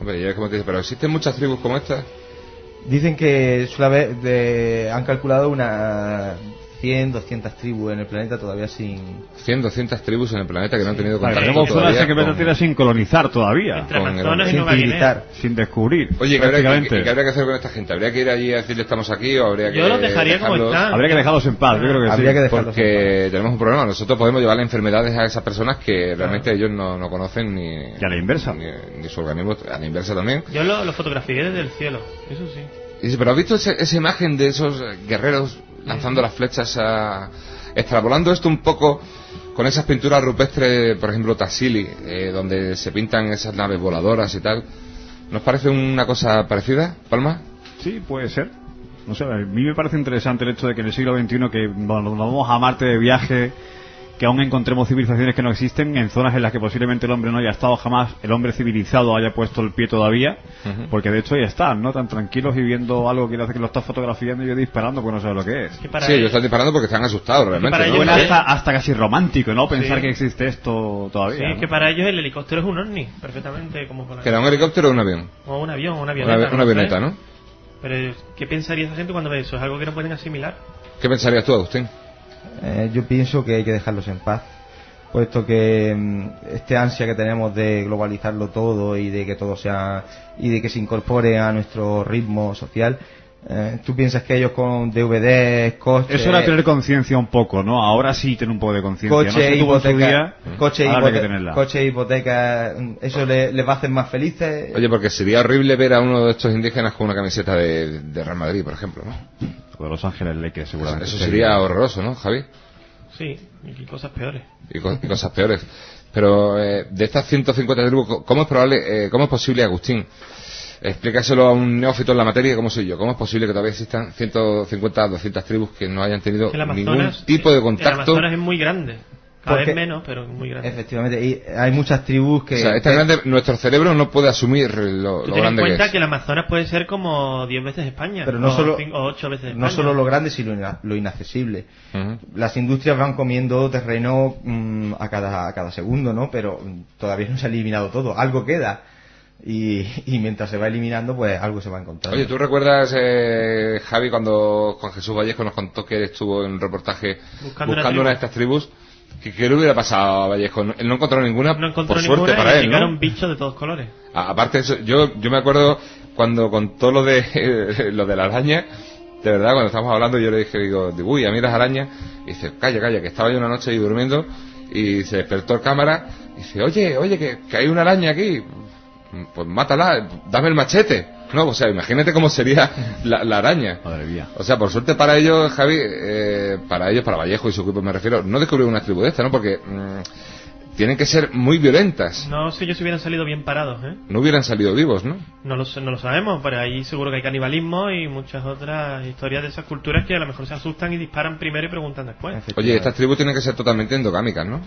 Speaker 1: Hombre, ya es como te dice, pero existen muchas tribus como esta.
Speaker 3: Dicen que haber, de- han calculado unas 100, 200 tribus en el planeta todavía sin...
Speaker 1: 100, 200 tribus en el planeta que no han tenido
Speaker 2: Vale,
Speaker 1: contacto
Speaker 2: tenemos zonas
Speaker 1: todavía
Speaker 2: que
Speaker 1: con-
Speaker 2: tiene sin colonizar todavía.
Speaker 4: Entre
Speaker 1: con el
Speaker 3: sin civilizar.
Speaker 2: Sin descubrir.
Speaker 1: Oye, ¿qué habría, qué- qué habría que hacer con esta gente? ¿Habría que ir allí a decirle estamos aquí o habría que
Speaker 4: Yo los dejaría como
Speaker 1: dejarlos?
Speaker 4: están.
Speaker 2: Habría que dejarlos en paz, yo creo que
Speaker 3: Habría
Speaker 2: sí.
Speaker 3: que dejarlos en
Speaker 1: Porque tenemos un problema. Nosotros podemos llevarle enfermedades a esas personas que realmente ellos no, no conocen ni...
Speaker 2: Y a la inversa.
Speaker 1: Ni, ni su organismo, a la inversa también.
Speaker 4: Yo lo, lo fotografié desde el cielo, eso sí.
Speaker 1: Y dice, pero ¿has visto ese- esa imagen de esos guerreros lanzando las flechas a... extrapolando esto un poco con esas pinturas rupestres, por ejemplo, Tassili, eh, donde se pintan esas naves voladoras y tal? ¿Nos parece una cosa parecida, Palma?
Speaker 2: Sí, puede ser. No sé, a mí me parece interesante el hecho de que en el siglo XXI que nos vamos a Marte de viaje, que aún encontremos civilizaciones que no existen en zonas en las que posiblemente el hombre no haya estado jamás, el hombre civilizado haya puesto el pie todavía, porque de hecho ya están, ¿no? Tan tranquilos y viendo algo que hace que lo está fotografiando y yo disparando porque no sabe lo que es.
Speaker 1: Sí, ellos están disparando porque están asustados realmente.
Speaker 4: para
Speaker 1: ¿no?
Speaker 4: ellos
Speaker 2: hasta, hasta casi romántico, ¿no? Pensar
Speaker 4: Sí.
Speaker 2: que existe esto todavía.
Speaker 4: Sí,
Speaker 2: ¿no?
Speaker 4: es que para ellos el helicóptero es un ovni, perfectamente como con la-
Speaker 1: ¿Que era un helicóptero o un avión?
Speaker 4: O un avión, una
Speaker 1: Una,
Speaker 4: avioneta.
Speaker 1: una avioneta, ¿no?
Speaker 4: Pero, ¿qué pensaría esa gente cuando ve eso? ¿Es algo que no pueden asimilar?
Speaker 1: ¿Qué pensarías tú, Agustín?
Speaker 3: Eh, yo pienso que hay que dejarlos en paz, puesto que mm, este ansia que tenemos de globalizarlo todo y de que todo sea y de que se incorpore a nuestro ritmo social. Eh, ¿Tú piensas que ellos con DVDs, coches,
Speaker 2: Eso era tener conciencia un poco, ¿no? Ahora sí tener un poco de conciencia.
Speaker 3: coche,
Speaker 2: no
Speaker 3: hipoteca,
Speaker 2: día,
Speaker 3: coche, coche, hipoteca, mm, eso le- les va a hacer más felices?
Speaker 1: Oye, porque sería horrible ver a uno de estos indígenas con una camiseta de, de Real Madrid, por ejemplo, ¿no?
Speaker 2: O de Los Ángeles Lakers, seguramente.
Speaker 1: Eso sería horroroso, ¿no, Javi?
Speaker 4: Sí, y cosas peores.
Speaker 1: Y, co- y cosas peores. Pero eh, de estas 150 tribus, ¿cómo es probable, eh, cómo es posible, Agustín? Explícaselo a un neófito en la materia, como soy yo. ¿Cómo es posible que todavía existan 150, 200 tribus que no hayan tenido
Speaker 4: el
Speaker 1: ningún tipo de
Speaker 4: El
Speaker 1: contacto?
Speaker 4: Amazonas es muy grande. Cada
Speaker 3: Porque-
Speaker 4: vez menos, pero es muy grande.
Speaker 3: Efectivamente, y hay muchas tribus que...
Speaker 1: O sea, esta
Speaker 3: que-
Speaker 1: grande, nuestro cerebro no puede asumir lo,
Speaker 4: Tú
Speaker 1: lo
Speaker 4: ten en
Speaker 1: grande que
Speaker 4: cuenta
Speaker 1: es.
Speaker 4: que, el Amazonas puede ser como 10 veces España.
Speaker 3: Pero no
Speaker 4: o
Speaker 3: solo-
Speaker 4: cinco- o 8 veces España.
Speaker 3: no solo lo grande, sino lo inaccesible. Las industrias van comiendo terreno mm, a, cada, a cada segundo, ¿no? Pero todavía no se ha eliminado todo. Algo queda. Y, y mientras se va eliminando, pues algo se va encontrando.
Speaker 1: Oye, ¿tú recuerdas, eh, Javi, cuando Juan Jesús Vallejo nos contó que él estuvo en un reportaje
Speaker 4: Buscando
Speaker 1: buscando,
Speaker 4: una
Speaker 1: de estas tribus? ¿Qué, qué le hubiera pasado a Vallejo? No- Él no encontró ninguna,
Speaker 4: No encontró
Speaker 1: por
Speaker 4: ninguna
Speaker 1: suerte para él,
Speaker 4: llegaron
Speaker 1: ¿no?
Speaker 4: bichos de todos colores.
Speaker 1: A- Aparte, de eso, yo, yo me acuerdo cuando contó lo de, lo de la araña, de verdad, cuando estábamos hablando, yo le dije, digo, uy, a mí las arañas, y dice, calla, calla, que estaba yo una noche ahí durmiendo, y se despertó el cámara, y dice, oye, oye, que, que hay una araña aquí, pues mátala, dame el machete. No, o sea, imagínate cómo sería la, la araña.
Speaker 2: Madre mía.
Speaker 1: O sea, por suerte para ellos, Javi, eh, para ellos, para Vallejo y su equipo me refiero, no descubrieron una tribu de esta, ¿no? Porque mm, tienen que ser muy violentas.
Speaker 4: No si hubieran salido bien parados, ¿eh?
Speaker 1: No hubieran salido vivos, ¿no?
Speaker 4: No lo, no lo sabemos, pero ahí seguro que hay canibalismo y muchas otras historias de esas culturas que a lo mejor se asustan y disparan primero y preguntan después.
Speaker 1: Oye, estas tribus tienen que ser totalmente endogámicas, ¿no?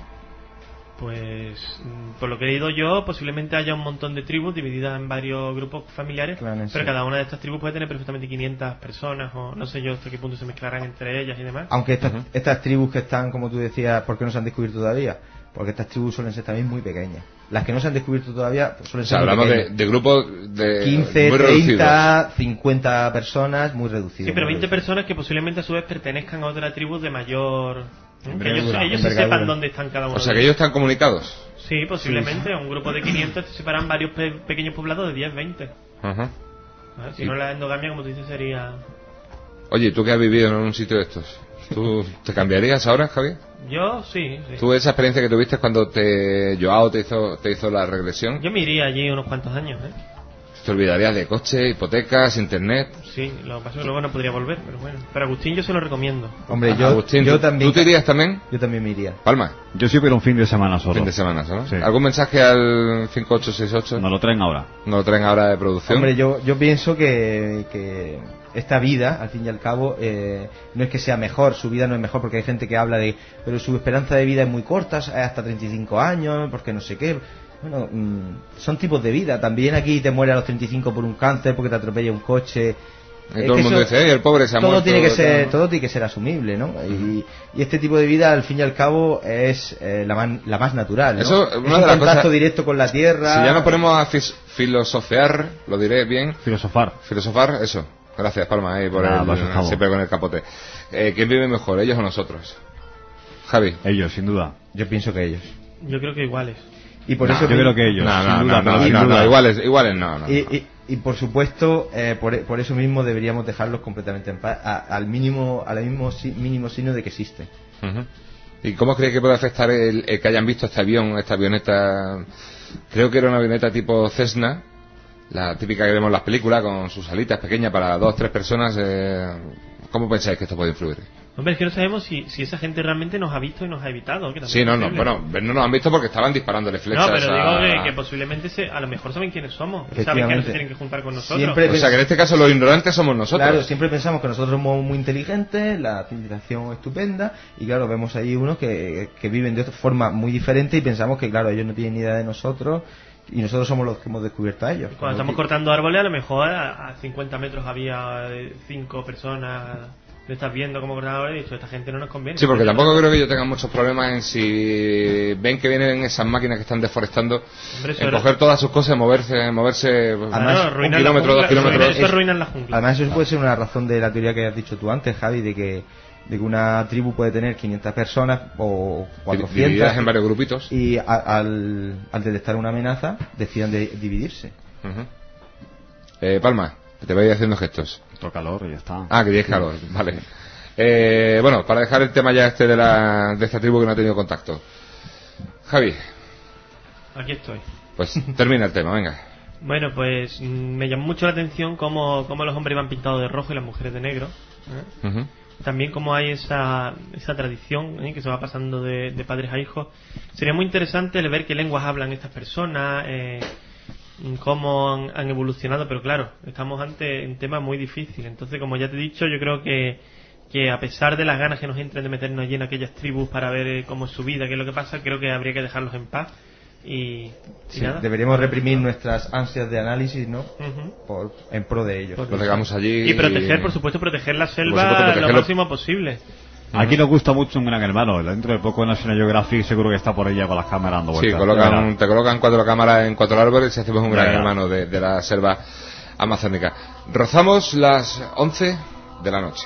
Speaker 4: Pues, mm, por lo que he leído yo, posiblemente haya un montón de tribus divididas en varios grupos familiares,
Speaker 3: Clanes,
Speaker 4: pero
Speaker 3: sí.
Speaker 4: cada una de estas tribus puede tener perfectamente 500 personas, o no sé yo hasta qué punto se mezclarán entre ellas y demás.
Speaker 3: Aunque estas, estas tribus que están, como tú decías, ¿por qué no se han descubierto todavía? Porque estas tribus suelen ser también muy pequeñas. Las que no se han descubierto todavía pues, suelen
Speaker 1: O sea,
Speaker 3: ser muy
Speaker 1: hablamos de,
Speaker 3: pequeñas.
Speaker 1: de grupos de
Speaker 3: 15,
Speaker 1: muy reducidos.
Speaker 3: 30, 50 personas, muy reducidos.
Speaker 4: Sí, pero
Speaker 3: muy
Speaker 4: 20
Speaker 3: reducidos.
Speaker 4: personas que posiblemente a su vez pertenezcan a otra tribu de mayor... Que ellos, ellos
Speaker 3: envergadura.
Speaker 4: sepan dónde están cada uno
Speaker 1: O sea, que
Speaker 4: ellos.
Speaker 1: están comunicados.
Speaker 4: Sí, posiblemente. Un grupo de 500 se separan varios pe- pequeños poblados de 10, 20.
Speaker 1: Ajá.
Speaker 4: ¿vale? Si
Speaker 1: Y-
Speaker 4: no, la endogamia, como tú dices, sería...
Speaker 1: Oye, ¿tú que has vivido en un sitio de estos? ¿Tú te cambiarías ahora, Javi?
Speaker 4: Yo, sí, sí.
Speaker 1: ¿Tú esa experiencia que tuviste cuando te Joao te hizo, te hizo la regresión?
Speaker 4: Yo me iría allí unos cuantos años, ¿eh?
Speaker 1: ¿Te olvidarías de coche, hipotecas, internet?
Speaker 4: Sí, lo que pasa es que luego no podría volver, pero bueno. Pero Agustín yo se lo recomiendo.
Speaker 3: Hombre, yo,
Speaker 1: Agustín,
Speaker 3: yo
Speaker 1: ¿tú-
Speaker 3: también.
Speaker 1: ¿tú te irías también?
Speaker 3: Yo también me iría.
Speaker 1: Palma,
Speaker 2: Yo sí quiero un fin de semana solo.
Speaker 1: fin de semana, ¿no?
Speaker 2: Sí.
Speaker 1: ¿Algún mensaje al 5868?
Speaker 2: Nos lo traen ahora.
Speaker 1: ¿No lo traen ahora de producción?
Speaker 3: Hombre, yo, yo pienso que, que esta vida, al fin y al cabo, eh, no es que sea mejor, su vida no es mejor, porque hay gente que habla de, pero su esperanza de vida es muy corta, es hasta 35 años, porque no sé qué. Bueno, mm, son tipos de vida. También aquí te muere a los 35 por un cáncer, porque te atropella un coche.
Speaker 1: Y
Speaker 3: Es
Speaker 1: todo el mundo
Speaker 3: eso-
Speaker 1: dice, "Eh, el pobre se ha
Speaker 3: todo
Speaker 1: muerto",
Speaker 3: tiene que ser
Speaker 1: tal.
Speaker 3: todo tiene que ser asumible no y, y este tipo de vida al fin y al cabo es eh, la, man- la más natural ¿no?
Speaker 1: Eso,
Speaker 3: es
Speaker 1: una
Speaker 3: un contacto
Speaker 1: cosas-
Speaker 3: directo con la tierra
Speaker 1: Si ya nos ponemos a fis- filosofear, lo diré bien,
Speaker 2: Filosofar.
Speaker 1: filosofar, eso. Gracias, Palma, eh, por
Speaker 2: Nada,
Speaker 1: el, siempre con el capote. Eh, ¿Quién vive mejor, ellos o nosotros? Javi.
Speaker 2: Ellos, sin duda.
Speaker 3: Yo pienso que ellos.
Speaker 4: Yo creo que iguales.
Speaker 3: Y por
Speaker 1: No,
Speaker 3: eso
Speaker 2: Yo creo que ellos.
Speaker 1: No, no, no, no, no, no, iguales, iguales no, no.
Speaker 3: Y, y- y por supuesto, eh, por, por eso mismo deberíamos dejarlos completamente en paz, a- al mínimo, al mismo si- mínimo signo de que existe.
Speaker 1: Ujú. ¿Y cómo cree que puede afectar el, el que hayan visto este avión, esta avioneta? Creo que era una avioneta tipo Cessna, la típica que vemos en las películas, con sus alitas pequeñas para dos, tres personas. eh, ¿Cómo pensáis que esto puede influir?
Speaker 4: Hombre, es que no sabemos si, si esa gente realmente nos ha visto y nos ha evitado. que
Speaker 1: Sí, no, no, bueno, no nos han visto porque estaban disparándole flechas.
Speaker 4: No, pero
Speaker 1: a-
Speaker 4: digo que, que posiblemente se, a lo mejor saben quiénes somos. Saben que no
Speaker 3: Efectivamente.
Speaker 4: se tienen que juntar con nosotros.
Speaker 3: Siempre-
Speaker 1: O sea, que en este caso los ignorantes somos nosotros.
Speaker 3: Claro, siempre pensamos que nosotros somos muy inteligentes, la civilización estupenda, y claro, vemos ahí unos que, que viven de otra forma muy diferente y pensamos que, claro, ellos no tienen ni idea de nosotros y nosotros somos los que hemos descubierto a ellos.
Speaker 4: Cuando estamos cortando árboles, a lo mejor a, a 50 metros había eh, cinco personas. Lo estás viendo cómo cortan árboles y dicho, esta gente no nos conviene.
Speaker 1: Sí, porque tampoco creo que ellos tengan muchos problemas en si ven que vienen esas máquinas que están deforestando,
Speaker 4: Hombre,
Speaker 1: en
Speaker 4: era-
Speaker 1: coger todas sus cosas, moverse, moverse pues,
Speaker 3: Además,
Speaker 1: un
Speaker 4: arruinan la
Speaker 1: kilómetro, dos kilómetros.
Speaker 4: Eso arruinan la jungla.
Speaker 3: Además, eso puede ser una razón de la teoría que has dicho tú antes, Javi, de que, de que una tribu puede tener 500 personas o
Speaker 1: divididas
Speaker 3: 400
Speaker 1: en varios grupitos.
Speaker 3: y a- al, al detectar una amenaza decidan de dividirse.
Speaker 1: Ujú. Eh, Palma, que te voy haciendo gestos.
Speaker 2: Otro calor y ya está.
Speaker 1: Ah, que tienes calor, vale. Eh, bueno, para dejar el tema ya este de, la, de esta tribu que no ha tenido contacto. Javi,
Speaker 4: Aquí estoy.
Speaker 1: pues termina el tema, venga.
Speaker 4: Bueno, pues mm, me llamó mucho la atención cómo, cómo los hombres iban pintados de rojo y las mujeres de negro. ¿eh?
Speaker 1: Ujú.
Speaker 4: También cómo hay esa, esa tradición ¿eh? que se va pasando de, de padres a hijos. Sería muy interesante el ver qué lenguas hablan estas personas, eh, cómo han, han evolucionado, pero claro, estamos ante un tema muy difícil. Entonces, como ya te he dicho, yo creo que, que a pesar de las ganas que nos entren de meternos allí en aquellas tribus para ver eh, cómo es su vida, qué es lo que pasa, creo que habría que dejarlos en paz. Y, y
Speaker 3: Sí,
Speaker 4: nada.
Speaker 3: deberíamos reprimir nuestras ansias de análisis, ¿no? Por, en pro de ellos.
Speaker 4: Por-
Speaker 1: Los dejamos allí.
Speaker 4: Y proteger, por supuesto, proteger la selva
Speaker 1: supuesto,
Speaker 4: lo máximo posible.
Speaker 2: Aquí nos gusta mucho un gran hermano. Dentro de poco en National Geographic seguro que está por ella con las cámaras dando
Speaker 1: Sí, colocan, te colocan cuatro cámaras en cuatro árboles y hacemos un gran hermano de, de la selva amazónica. Rozamos las 11 de la noche.